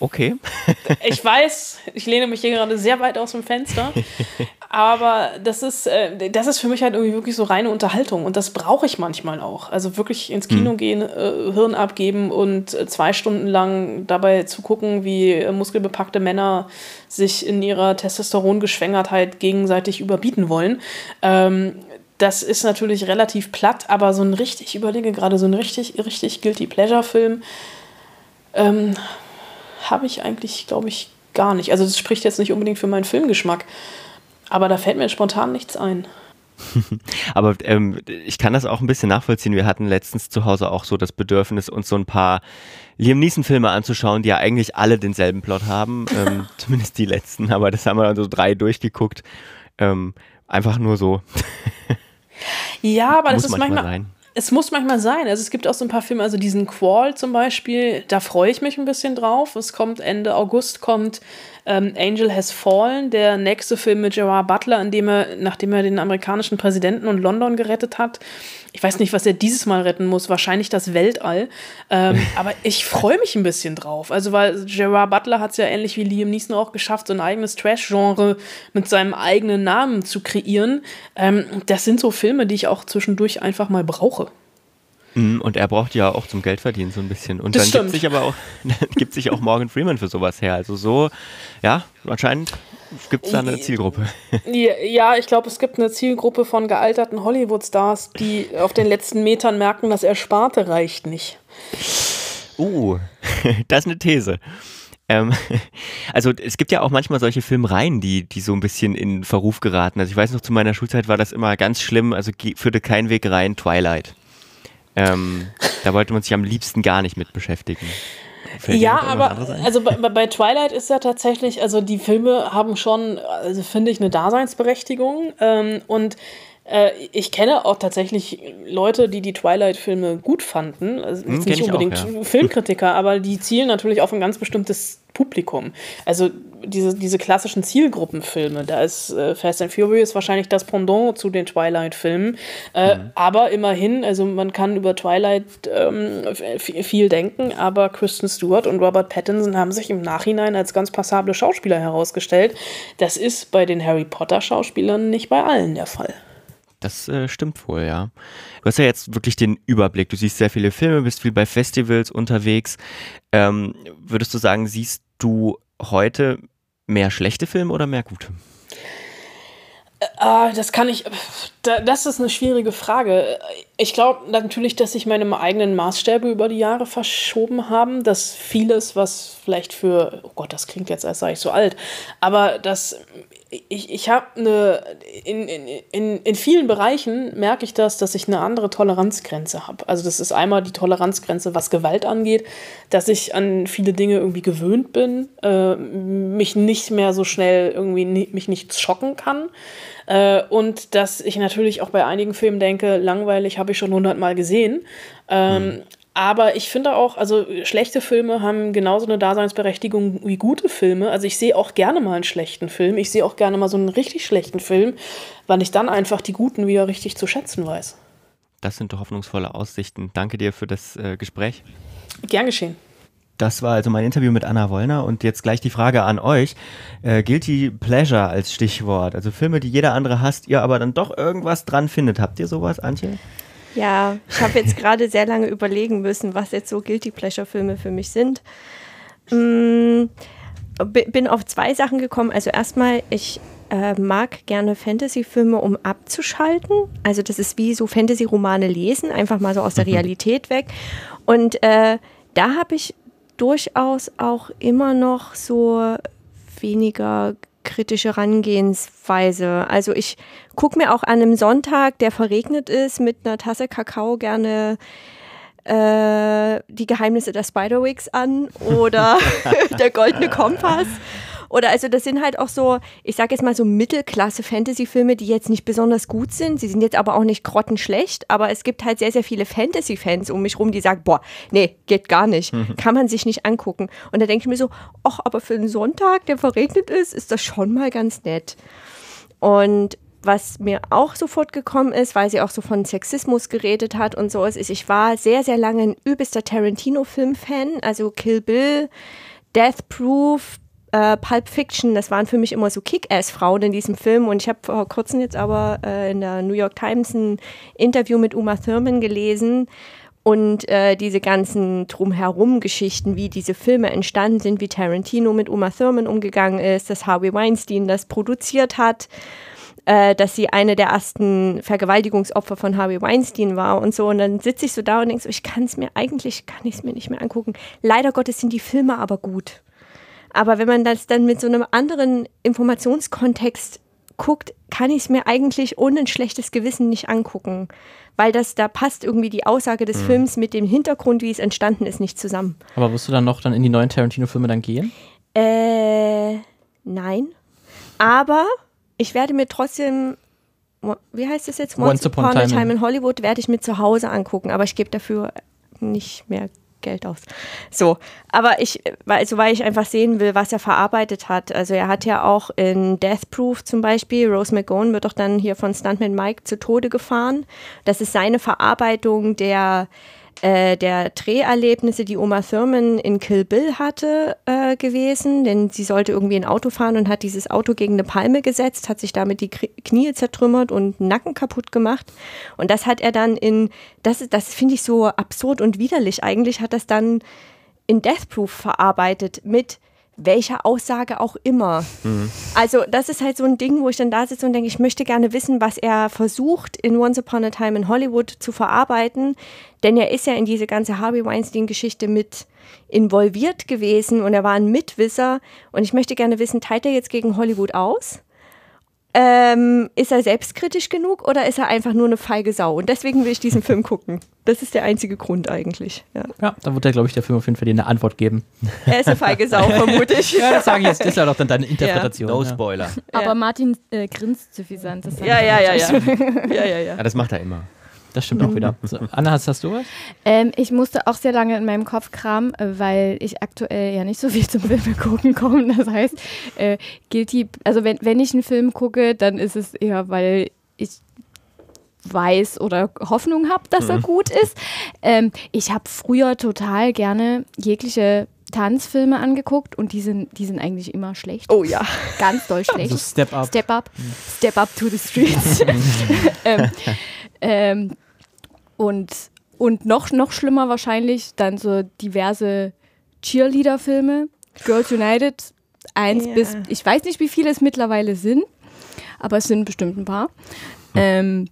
Okay. ich weiß, ich lehne mich hier gerade sehr weit aus dem Fenster, aber das ist, äh, das ist für mich halt irgendwie wirklich so reine Unterhaltung und das brauche ich manchmal auch. Also wirklich ins Kino mhm. gehen, äh, Hirn abgeben und äh, zwei Stunden lang dabei zu gucken, wie muskelbepackte Männer sich in ihrer Testosterongeschwängertheit gegenseitig überbieten wollen. Ähm, das ist natürlich relativ platt, aber so ein richtig, ich überlege gerade, so ein richtig, richtig Guilty Pleasure-Film. Ähm, habe ich eigentlich, glaube ich, gar nicht. Also das spricht jetzt nicht unbedingt für meinen Filmgeschmack, aber da fällt mir spontan nichts ein. aber ähm, ich kann das auch ein bisschen nachvollziehen. Wir hatten letztens zu Hause auch so das Bedürfnis, uns so ein paar Liam Neeson-Filme anzuschauen, die ja eigentlich alle denselben Plot haben. ähm, zumindest die letzten, aber das haben wir dann so drei durchgeguckt. Ähm, einfach nur so. ja, aber das ist manchmal, sein es muss manchmal sein. Also es gibt auch so ein paar Filme, also diesen Qual zum Beispiel, da freue ich mich ein bisschen drauf. Es kommt Ende August kommt ähm, Angel Has Fallen, der nächste Film mit Gerard Butler, in dem er, nachdem er den amerikanischen Präsidenten und London gerettet hat. Ich weiß nicht, was er dieses Mal retten muss, wahrscheinlich das Weltall. Ähm, aber ich freue mich ein bisschen drauf. Also, weil Gerard Butler hat es ja ähnlich wie Liam Neeson auch geschafft, so ein eigenes Trash-Genre mit seinem eigenen Namen zu kreieren. Ähm, das sind so Filme, die ich auch zwischendurch einfach mal brauche. Mhm, und er braucht ja auch zum Geldverdienen so ein bisschen. Und das dann gibt sich aber auch, gibt sich auch Morgan Freeman für sowas her. Also so, ja, anscheinend gibt es da eine Zielgruppe. Ja, ich glaube, es gibt eine Zielgruppe von gealterten Hollywood-Stars, die auf den letzten Metern merken, dass Ersparte reicht nicht. Uh, das ist eine These. Ähm, also es gibt ja auch manchmal solche Filmreihen, die, die so ein bisschen in Verruf geraten. Also ich weiß noch, zu meiner Schulzeit war das immer ganz schlimm, also führte kein Weg rein, Twilight. Ähm, da wollte man sich am liebsten gar nicht mit beschäftigen. Fällt ja, aber also bei, bei, Twilight ist ja tatsächlich, also die Filme haben schon, also finde ich, eine Daseinsberechtigung. Ähm, und äh, ich kenne auch tatsächlich Leute, die die Twilight-Filme gut fanden. Also hm, nicht unbedingt auch, ja. Filmkritiker, aber die zielen natürlich auf ein ganz bestimmtes Publikum. Also diese, diese klassischen Zielgruppenfilme, da ist äh, Fast and Furious wahrscheinlich das Pendant zu den Twilight-Filmen. Äh, mhm. Aber immerhin, also man kann über Twilight ähm, viel denken, aber Kristen Stewart und Robert Pattinson haben sich im Nachhinein als ganz passable Schauspieler herausgestellt. Das ist bei den Harry Potter-Schauspielern nicht bei allen der Fall. Das äh, stimmt wohl, ja. Du hast ja jetzt wirklich den Überblick. Du siehst sehr viele Filme, bist viel bei Festivals unterwegs. Ähm, würdest du sagen, siehst du heute mehr schlechte Filme oder mehr gute? Äh, das kann ich. Das ist eine schwierige Frage. Ich glaube natürlich, dass sich meine eigenen Maßstäbe über die Jahre verschoben haben, dass vieles, was vielleicht für, oh Gott, das klingt jetzt, als sei ich so alt, aber dass ich, ich habe eine, in, in, in vielen Bereichen merke ich das, dass ich eine andere Toleranzgrenze habe. Also das ist einmal die Toleranzgrenze, was Gewalt angeht, dass ich an viele Dinge irgendwie gewöhnt bin, äh, mich nicht mehr so schnell irgendwie mich nicht schocken kann. Äh, und dass ich natürlich auch bei einigen Filmen denke, langweilig habe ich schon hundertmal gesehen. Ähm, mhm. Aber ich finde auch, also schlechte Filme haben genauso eine Daseinsberechtigung wie gute Filme. Also ich sehe auch gerne mal einen schlechten Film. Ich sehe auch gerne mal so einen richtig schlechten Film, weil ich dann einfach die guten wieder richtig zu schätzen weiß. Das sind doch hoffnungsvolle Aussichten. Danke dir für das äh, Gespräch. Gern geschehen. Das war also mein Interview mit Anna Wollner und jetzt gleich die Frage an euch. Äh, Guilty Pleasure als Stichwort. Also Filme, die jeder andere hasst, ihr aber dann doch irgendwas dran findet. Habt ihr sowas, Antje? Ja, ich habe jetzt gerade sehr lange überlegen müssen, was jetzt so Guilty Pleasure Filme für mich sind. Mm, bin auf zwei Sachen gekommen. Also erstmal, ich äh, mag gerne Fantasy-Filme, um abzuschalten. Also das ist wie so Fantasy-Romane lesen, einfach mal so aus der. Realität weg. Und äh, da habe ich durchaus auch immer noch so weniger kritische Herangehensweise. Also ich gucke mir auch an einem Sonntag, der verregnet ist, mit einer Tasse Kakao gerne äh, die Geheimnisse der Spiderwigs an oder der goldene Kompass Oder also das sind halt auch so, ich sage jetzt mal so Mittelklasse-Fantasy-Filme, die jetzt nicht besonders gut sind. Sie sind jetzt aber auch nicht grottenschlecht, aber es gibt halt sehr, sehr viele Fantasy-Fans um mich rum, die sagen, boah, nee, geht gar nicht. Kann man sich nicht angucken. Und da denke ich mir so, ach, aber für einen Sonntag, der verregnet ist, ist das schon mal ganz nett. Und was mir auch sofort gekommen ist, weil sie auch so von Sexismus geredet hat und so, ist, ich war sehr, sehr lange ein übelster Tarantino-Film-Fan. Also Kill Bill, Death Proof, äh, Pulp Fiction, das waren für mich immer so Kick-Ass-Frauen in diesem Film. Und ich habe vor kurzem jetzt aber äh, in der New York Times ein Interview mit Uma Thurman gelesen. Und äh, diese ganzen Drumherum-Geschichten, wie diese Filme entstanden sind, wie Tarantino mit Uma Thurman umgegangen ist, dass Harvey Weinstein das produziert hat äh, dass sie eine der ersten Vergewaltigungsopfer von Harvey Weinstein war und so. Und dann sitze ich so da und denke so, ich kann es mir eigentlich, kann ich es mir nicht mehr angucken. Leider Gottes sind die Filme aber gut. Aber wenn man das dann mit so einem anderen Informationskontext guckt, kann ich es mir eigentlich ohne ein schlechtes Gewissen nicht angucken. Weil das, da passt irgendwie die Aussage des Films mit dem Hintergrund, wie es entstanden ist, nicht zusammen. Aber wirst du dann noch dann in die neuen Tarantino-Filme dann gehen? Äh, nein. Aber ich werde mir trotzdem, wie heißt das jetzt? Once Upon a Time in- in Hollywood werde ich mir zu Hause angucken, aber ich gebe dafür nicht mehr Geld aus. So, aber ich, weil, so weil ich einfach sehen will, was er verarbeitet hat. Also er hat ja auch in Death Proof zum Beispiel, Rose McGowan wird doch dann hier von Stuntman Mike zu Tode gefahren. Das ist seine Verarbeitung der äh, der Dreherlebnisse, die Oma Thurman in Kill Bill hatte, äh, gewesen. Denn sie sollte irgendwie ein Auto fahren und hat dieses Auto gegen eine Palme gesetzt, hat sich damit die Knie zertrümmert und Nacken kaputt gemacht. Und das hat er dann in, das, das finde ich so absurd und widerlich eigentlich, hat das dann in Death Proof verarbeitet mit welcher Aussage auch immer. Also das ist halt so ein Ding, wo ich dann da sitze und denke, ich möchte gerne wissen, was er versucht in Once Upon a Time in Hollywood zu verarbeiten, denn er ist ja in diese ganze Harvey Weinstein-Geschichte mit involviert gewesen und er war ein Mitwisser und ich möchte gerne wissen, teilt er jetzt gegen Hollywood aus? Ähm, ist er selbstkritisch genug oder ist er einfach nur eine feige Sau? Und deswegen will ich diesen Film gucken. Das ist der einzige Grund eigentlich. Ja. Ja, da wird ja, glaube ich, der Film auf jeden Fall dir eine Antwort geben. Er ist eine feige Sau, vermute ich. Ja, das sage ich jetzt. Das ist ja doch dann deine Interpretation. No ja. Spoiler. Aber Martin äh, grinst suffisant. Ja, ja, ja. ja, ja, ja. Ja, das macht er immer. Das stimmt auch wieder. So, Anna, hast, hast du was? Ähm, ich musste auch sehr lange in meinem Kopf kramen, äh, weil ich aktuell ja nicht so viel zum Filme gucken komme. Das heißt, äh, Guilty, also wenn, wenn ich einen Film gucke, dann ist es eher, weil ich weiß oder Hoffnung habe, dass er gut ist. Ähm, ich habe früher total gerne jegliche Tanzfilme angeguckt und die sind, die sind eigentlich immer schlecht. Oh ja. Ganz doll schlecht. Also Step Up. Step Up, Step Up to the Streets. ähm, ähm, und und noch, noch schlimmer wahrscheinlich dann so diverse Cheerleader-Filme. Girls United, eins Ja. bis, ich weiß nicht, wie viele es mittlerweile sind, aber es sind bestimmt ein paar. Ähm,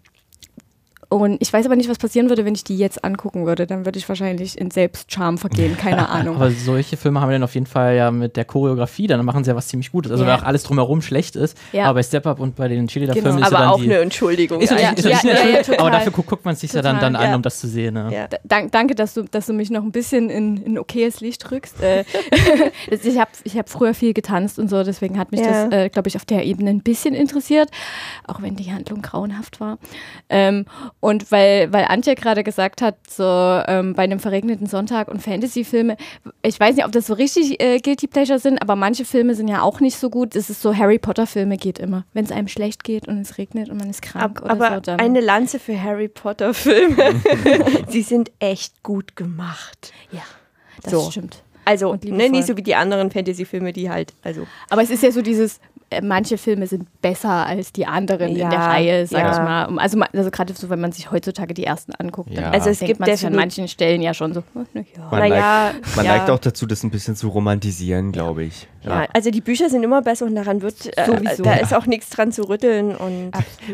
und ich weiß aber nicht, was passieren würde, wenn ich die jetzt angucken würde. Dann würde ich wahrscheinlich in Selbstscham vergehen, keine Ahnung. Aber solche Filme haben wir dann auf jeden Fall ja mit der Choreografie, dann machen sie ja was ziemlich Gutes. Also Ja. wenn auch alles drumherum schlecht ist, Ja. aber bei Step Up und bei den Cheerleader-Filmen Genau. ist ja Aber dann auch die, eine Entschuldigung. ist ja, Ja, nicht- ist ja, ja, eine ja, ja, Entschuldigung, aber total. dafür guckt, guckt man sich ja dann, Total, dann an, ja. um das zu sehen. Ne? Ja. Dank, danke, dass du, dass du mich noch ein bisschen in, in okayes Licht rückst. Äh, ich habe ich hab früher viel getanzt und so, deswegen hat mich Ja. das, äh, glaube ich, auf der Ebene ein bisschen interessiert, auch wenn die Handlung grauenhaft war. Ähm, und weil, weil Antje gerade gesagt hat, so ähm, bei einem verregneten Sonntag und Fantasy-Filme, ich weiß nicht, ob das so richtig äh, Guilty Pleasure sind, aber manche Filme sind ja auch nicht so gut. Es ist so, Harry Potter-Filme geht immer. Wenn es einem schlecht geht und es regnet und man ist krank Ab, oder aber so, dann. eine Lanze für Harry Potter Filme. Sie sind echt gut gemacht. ja, das So. stimmt. Also, ne, nicht so wie die anderen Fantasy-Filme, die halt, also. Aber es ist ja so dieses, manche Filme sind besser als die anderen in Ja, der Reihe, sag ja. ich mal. Also, also gerade so, wenn man sich heutzutage die ersten anguckt, dann Ja. Also es denkt gibt man sich an manchen Stellen ja schon so, oh, na ja. Man, neigt, man ja. neigt auch dazu, das ein bisschen zu romantisieren, glaube ich. Ja, also die Bücher sind immer besser und daran wird, äh, Sowieso. da ist auch nichts dran zu rütteln und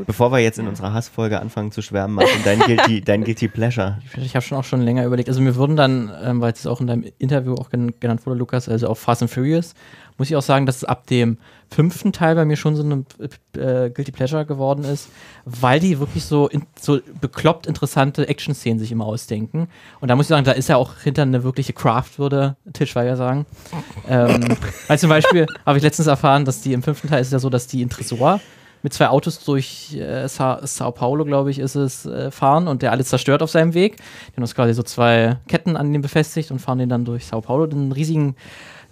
Bevor wir jetzt in unserer Hassfolge anfangen zu schwärmen, Martin, dein Guilty, dein Guilty Pleasure. Ich habe schon auch schon länger überlegt. Also mir wurden dann, ähm, weil es auch in deinem Interview auch gen genannt wurde, Lukas, also auch Fast and Furious, muss ich auch sagen, dass es ab dem fünften Teil bei mir schon so eine äh, Guilty Pleasure geworden ist, weil die wirklich so, in, so bekloppt interessante Action-Szenen sich immer ausdenken. Und da muss ich sagen, da ist ja auch hinter eine wirkliche Craft, würde Tischweiger sagen. ähm, weil zum Beispiel habe ich letztens erfahren, dass die im fünften Teil ist es ja so, dass die in Tresor mit zwei Autos durch äh, Sa Sao Paulo, glaube ich, ist es, äh, fahren und der alles zerstört auf seinem Weg. Die haben das quasi so zwei Ketten an dem befestigt und fahren den dann durch Sao Paulo, den riesigen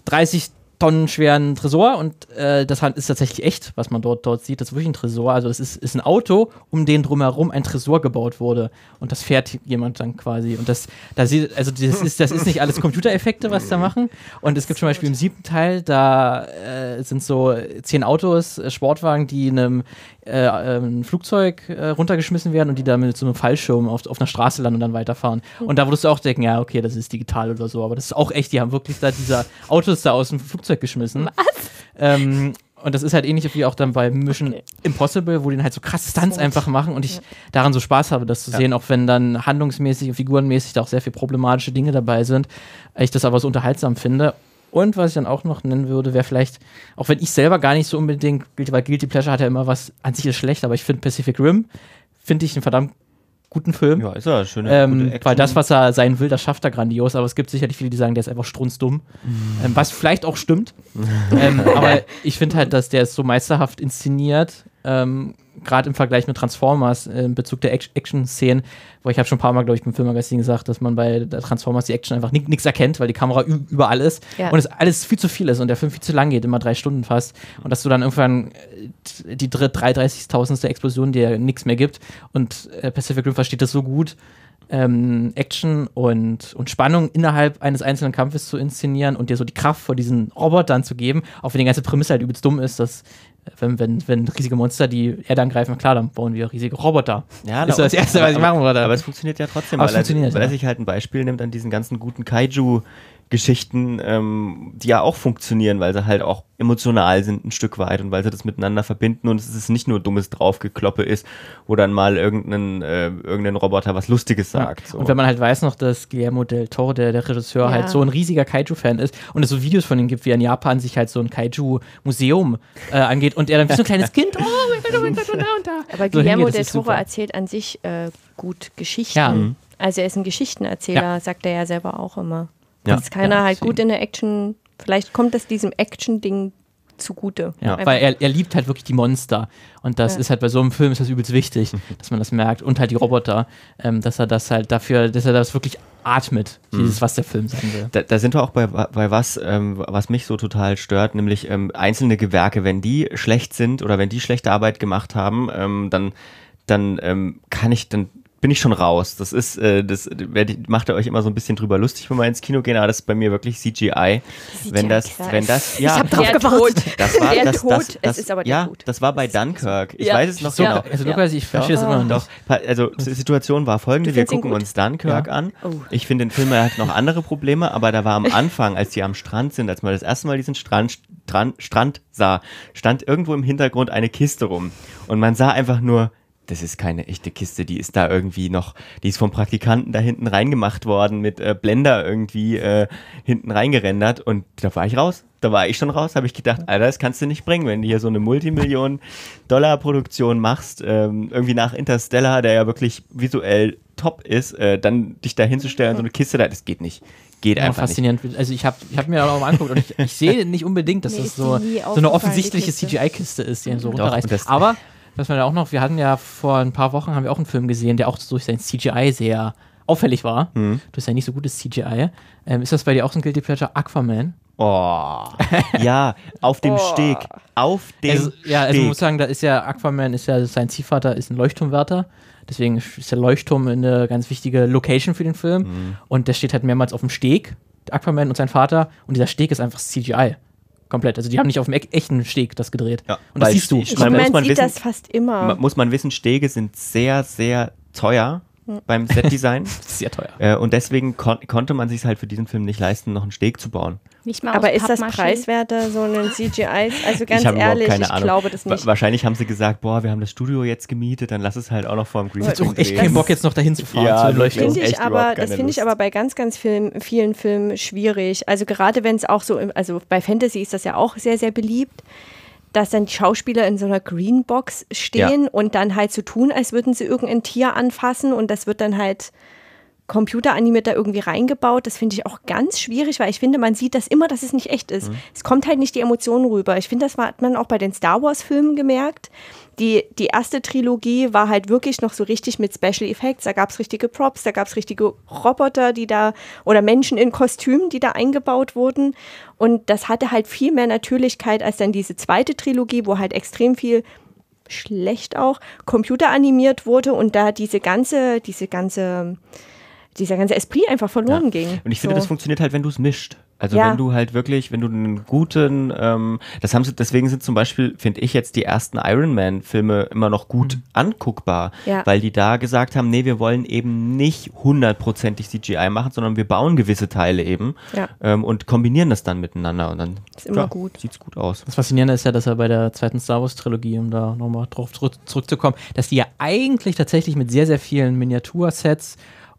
30 Tonnen schweren Tresor und äh, das ist tatsächlich echt, was man dort, dort sieht. Das ist wirklich ein Tresor. Also das ist, ist ein Auto, um den drumherum ein Tresor gebaut wurde. Und das fährt jemand dann quasi. Und das, da sieht, also das ist, das ist nicht alles Computereffekte, was da machen. Und es gibt zum Beispiel im siebten Teil, da äh, sind so zehn Autos, äh, Sportwagen, die einem äh, ein Flugzeug äh, runtergeschmissen werden und die dann mit so einem Fallschirm auf, auf einer Straße landen und dann weiterfahren. Und da würdest du auch denken, ja, okay, das ist digital oder so, aber das ist auch echt, die haben wirklich da diese Autos da aus dem Flugzeug geschmissen. Was? Ähm, und das ist halt ähnlich wie auch dann bei Mission okay. Impossible, wo die dann halt so krasse Stunts einfach machen und ich ja. daran so Spaß habe, das zu ja. sehen, auch wenn dann handlungsmäßig und figurenmäßig da auch sehr viel problematische Dinge dabei sind. Ich das aber so unterhaltsam finde. Und was ich dann auch noch nennen würde, wäre vielleicht, auch wenn ich selber gar nicht so unbedingt, weil Guilty Pleasure hat ja immer was, an sich ist schlecht, aber ich finde Pacific Rim, finde ich einen verdammt guten Film. Ja, ist er, schöne ähm, Weil das, was er sein will, das schafft er grandios, aber es gibt sicherlich viele, die sagen, der ist einfach strunzdumm. Mhm. Ähm, was vielleicht auch stimmt. ähm, aber ich finde halt, dass der ist so meisterhaft inszeniert. Ähm, gerade im Vergleich mit Transformers in Bezug der Action-Szenen, wo ich habe schon ein paar Mal, glaube ich, beim Filmmagazin gesagt, dass man bei Transformers die Action einfach nichts erkennt, weil die Kamera überall ist ja. und es alles viel zu viel ist und der Film viel zu lang geht, immer drei Stunden fast. Und dass du dann irgendwann äh, die 33.000. Explosion dir nichts mehr gibt und äh, Pacific Rim versteht das so gut, ähm, Action und, und Spannung innerhalb eines einzelnen Kampfes zu inszenieren und dir so die Kraft vor diesen Robotern zu geben, auch wenn die ganze Prämisse halt übelst dumm ist, dass wenn, wenn, wenn riesige Monster die Erde angreifen, klar, dann bauen wir riesige Roboter. Ja, das ist das Erste, was ich machen würde. Aber es funktioniert ja trotzdem, weil, er, weil er sich halt ein Beispiel nimmt an diesen ganzen guten Kaiju- Geschichten, ähm, die ja auch funktionieren, weil sie halt auch emotional sind ein Stück weit und weil sie das miteinander verbinden und es ist nicht nur dummes Draufgekloppe ist, wo dann mal irgendein, äh, irgendein Roboter was Lustiges sagt. Ja. So. Und wenn man halt weiß noch, dass Guillermo del Toro, der, der Regisseur, ja. halt so ein riesiger Kaiju-Fan ist und es so Videos von ihm gibt, wie er in Japan sich halt so ein Kaiju-Museum äh, angeht und er dann wie so ein kleines Kind, oh mein Gott, oh mein Gott, und da und da. Aber so Guillermo del Toro erzählt an sich äh, gut Geschichten. Ja. Also er ist ein Geschichtenerzähler, sagt er ja selber auch immer. Ja. Ist keiner ja, halt gut in der Action. Vielleicht kommt es diesem Action-Ding zugute. Ja, weil er, er liebt halt wirklich die Monster. Und das ja. ist halt bei so einem Film ist das übelst wichtig, dass man das merkt. Und halt die Roboter, ähm, dass er das halt dafür, dass er das wirklich atmet, mhm. dieses, was der Film sein will. Da, da sind wir auch bei, bei was, ähm, was mich so total stört, nämlich ähm, einzelne Gewerke, wenn die schlecht sind oder wenn die schlechte Arbeit gemacht haben, ähm, dann dann ähm, kann ich, dann bin ich schon raus. Das ist, äh, das macht ihr euch immer so ein bisschen drüber lustig, wenn wir ins Kino gehen, aber das ist bei mir wirklich CGI. CGI wenn das, wenn das, ja, ich hab drauf gewartet. Das war, der das, das, das, es ist aber der ja, Tod. das war bei Dunkirk. Ich ja. weiß es noch so, genau. Also Lukas, ich verstehe es immer noch nicht. Also die Situation war folgende: Wir gucken uns Dunkirk an. Oh. Ich finde den Film er hat noch andere Probleme, aber da war am Anfang, als die am Strand sind, als man das erste Mal diesen Strand, Strand, Strand sah, stand irgendwo im Hintergrund eine Kiste rum und man sah einfach nur das ist keine echte Kiste, die ist da irgendwie noch, die ist vom Praktikanten da hinten reingemacht worden, mit äh, Blender irgendwie äh, hinten reingerendert und da war ich raus. Da war ich schon raus, habe ich gedacht, Alter, das kannst du nicht bringen, wenn du hier so eine Multimillionen-Dollar-Produktion machst, ähm, irgendwie nach Interstellar, der ja wirklich visuell top ist, äh, dann dich da hinzustellen, so eine Kiste da, das geht nicht geht einfach faszinierend. Nicht. Also ich habe ich hab mir auch mal angeguckt und ich, ich sehe nicht unbedingt, dass das so, so eine offensichtliche CGI-Kiste ist, die ihn so runterreißt. Aber was man ja auch noch, wir hatten ja vor ein paar Wochen haben wir auch einen Film gesehen, der auch durch sein CGI sehr auffällig war. Mhm. Du hast ja nicht so gutes CGI. Ähm, ist das bei dir auch so ein Guilty Pleasure? Aquaman? Oh. ja, auf dem oh. Steg. Auf dem also, Ja, also man muss sagen, da ist ja Aquaman, ist ja sein Ziehvater, ist ein Leuchtturmwärter. Deswegen ist der Leuchtturm eine ganz wichtige Location für den Film. Mhm. Und der steht halt mehrmals auf dem Steg, Aquaman und sein Vater. Und dieser Steg ist einfach CGI. Komplett. Also die haben nicht auf dem echten Steg das gedreht. Ja, und das siehst du. Ich man, man sieht wissen, das fast immer. Muss man wissen, Stege sind sehr, sehr teuer beim Setdesign. Sehr teuer. Äh, und deswegen kon konnte man sich halt für diesen Film nicht leisten, noch einen Steg zu bauen. Nicht mal Aber ist das preiswerter, so ein CGI? Also ganz ich ehrlich, ich Ahnung. glaube das nicht. Wahrscheinlich haben sie gesagt, boah, wir haben das Studio jetzt gemietet, dann lass es halt auch noch vor dem Greenscreen Ich echt keinen Bock, jetzt noch dahin zu fahren. Ja, zu find ich aber, das finde ich aber bei ganz, ganz vielen, vielen Filmen schwierig. Also gerade wenn es auch so, also bei Fantasy ist das ja auch sehr, sehr beliebt dass dann die Schauspieler in so einer Greenbox stehen ja. und dann halt so tun, als würden sie irgendein Tier anfassen und das wird dann halt computeranimiert da irgendwie reingebaut. Das finde ich auch ganz schwierig, weil ich finde, man sieht das immer, dass es nicht echt ist. Es kommt halt nicht die Emotionen rüber. Ich finde, das hat man auch bei den Star Wars-Filmen gemerkt. Die, die erste Trilogie war halt wirklich noch so richtig mit Special Effects. Da gab es richtige Props, da gab es richtige Roboter, die da oder Menschen in Kostümen, die da eingebaut wurden. Und das hatte halt viel mehr Natürlichkeit als dann diese zweite Trilogie, wo halt extrem viel schlecht auch computeranimiert wurde und da diese ganze, diese ganze, dieser ganze Esprit einfach verloren ging. Und ich finde, So. das funktioniert halt, wenn du es mischt. Also Ja. wenn du halt wirklich, wenn du einen guten, ähm, das haben sie, deswegen sind zum Beispiel, finde ich jetzt die ersten Iron Man-Filme immer noch gut anguckbar, Ja. weil die da gesagt haben, nee, wir wollen eben nicht hundertprozentig CGI machen, sondern wir bauen gewisse Teile eben Ja. ähm, und kombinieren das dann miteinander und dann Ist immer gut. sieht's gut aus. Das Faszinierende ist ja, dass er bei der zweiten Star Wars Trilogie, um da nochmal drauf zurück, zurückzukommen, dass die ja eigentlich tatsächlich mit sehr, sehr vielen Miniatursets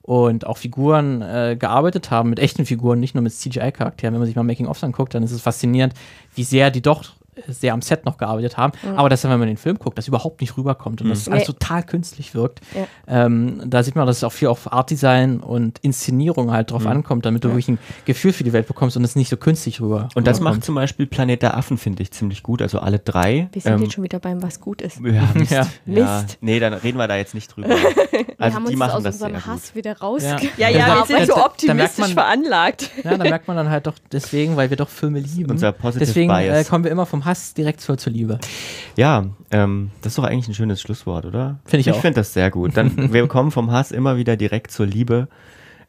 und auch Figuren äh, gearbeitet haben, mit echten Figuren, nicht nur mit CGI-Charakteren. Wenn man sich mal Making-ofs anguckt, dann ist es faszinierend, wie sehr die doch sehr am Set noch gearbeitet haben, aber dass dann, wenn man den Film guckt, das überhaupt nicht rüberkommt und das alles Nee. total künstlich wirkt. Ja. Ähm, da sieht man, dass es auch viel auf Art-Design und Inszenierung halt drauf ankommt, damit du wirklich ein Gefühl für die Welt bekommst und es nicht so künstlich rüber Und das macht zum Beispiel Planet der Affen, finde ich, ziemlich gut. Also alle drei. Wir sind Ähm, jetzt schon wieder beim, was gut ist. ja, Mist. Ja. Ja. Mist. Nee, dann reden wir da jetzt nicht drüber. Wir Also haben die uns machen aus das unserem gut. Hass wieder raus. Ja. Ja, Ja, ja, da- wir sind so optimistisch merkt man- veranlagt. Ja, da merkt man dann halt doch deswegen, weil wir doch Filme lieben. Unser Positive deswegen äh, Bias. kommen wir immer vom Hass direkt zur, zur Liebe. Ja, ähm, das ist doch eigentlich ein schönes Schlusswort, oder? Finde ich Ich auch. finde das sehr gut. Dann, wir kommen vom Hass immer wieder direkt zur Liebe.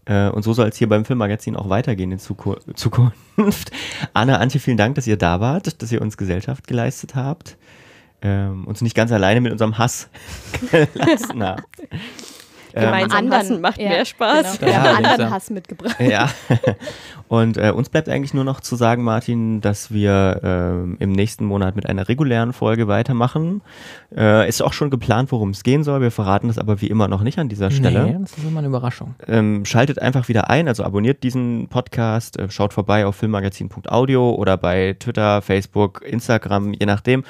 Äh, und so soll es hier beim Filmmagazin auch weitergehen in Zuku Zukunft. Anne, Antje, vielen Dank, dass ihr da wart, dass ihr uns Gesellschaft geleistet habt. Ähm, uns nicht ganz alleine mit unserem Hass gelassen habt. Ähm, Gemeinsam hassen macht mehr Spaß. Genau. Wir Ja, haben ja. anderen Hass mitgebracht. Ja. Und äh, uns bleibt eigentlich nur noch zu sagen, Martin, dass wir ähm, im nächsten Monat mit einer regulären Folge weitermachen. Äh, ist auch schon geplant, worum es gehen soll. Wir verraten das aber wie immer noch nicht an dieser Stelle. Nee, das ist immer eine Überraschung. Ähm, schaltet einfach wieder ein, also abonniert diesen Podcast, äh, schaut vorbei auf filmmagazin.audio oder bei Twitter, Facebook, Instagram, je nachdem,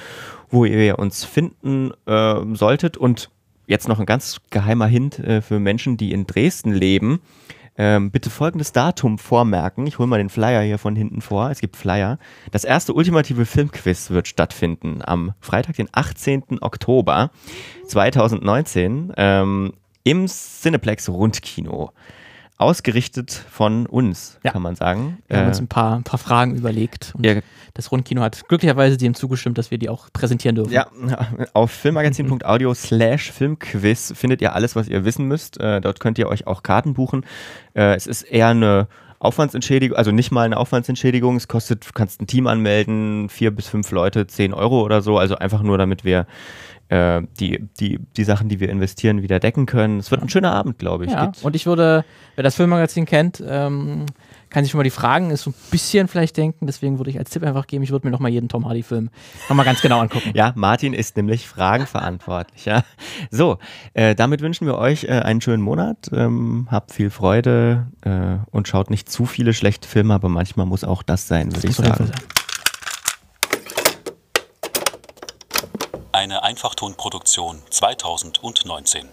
wo ihr uns finden äh, solltet. Und jetzt noch ein ganz geheimer Hint äh, für Menschen, die in Dresden leben. Ähm, bitte folgendes Datum vormerken. Ich hole mal den Flyer hier von hinten vor. Es gibt Flyer. Das erste ultimative Filmquiz wird stattfinden am Freitag, den 18. Oktober 2019 ähm, im Cineplex Rundkino. Ausgerichtet von uns, Ja. kann man sagen. Wir haben Äh, uns ein paar, ein paar Fragen überlegt. Und ja, das Rundkino hat glücklicherweise dem zugestimmt, dass wir die auch präsentieren dürfen. Ja, auf filmmagazin.audio slash Filmquiz findet ihr alles, was ihr wissen müsst. Äh, dort könnt ihr euch auch Karten buchen. Äh, es ist eher eine Aufwandsentschädigung, also nicht mal eine Aufwandsentschädigung. Es kostet, du kannst ein Team anmelden, vier bis fünf Leute, zehn Euro oder so. Also einfach nur, damit wir äh, die, die, die Sachen, die wir investieren, wieder decken können. Es wird ein schöner Abend, glaube ich. Ja, Geht- und ich würde, wer das Filmmagazin kennt, ähm, kann sich schon mal die Fragen, ist so ein bisschen vielleicht denken, deswegen würde ich als Tipp einfach geben, ich würde mir nochmal jeden Tom Hardy-Film nochmal ganz genau angucken. Ja, Martin ist nämlich fragenverantwortlich. Ja. So, äh, damit wünschen wir euch äh, einen schönen Monat. Ähm, habt viel Freude äh, und schaut nicht zu viele schlechte Filme, aber manchmal muss auch das sein, würde ich sagen. Fall sein. Eine Einfachtonproduktion 2019.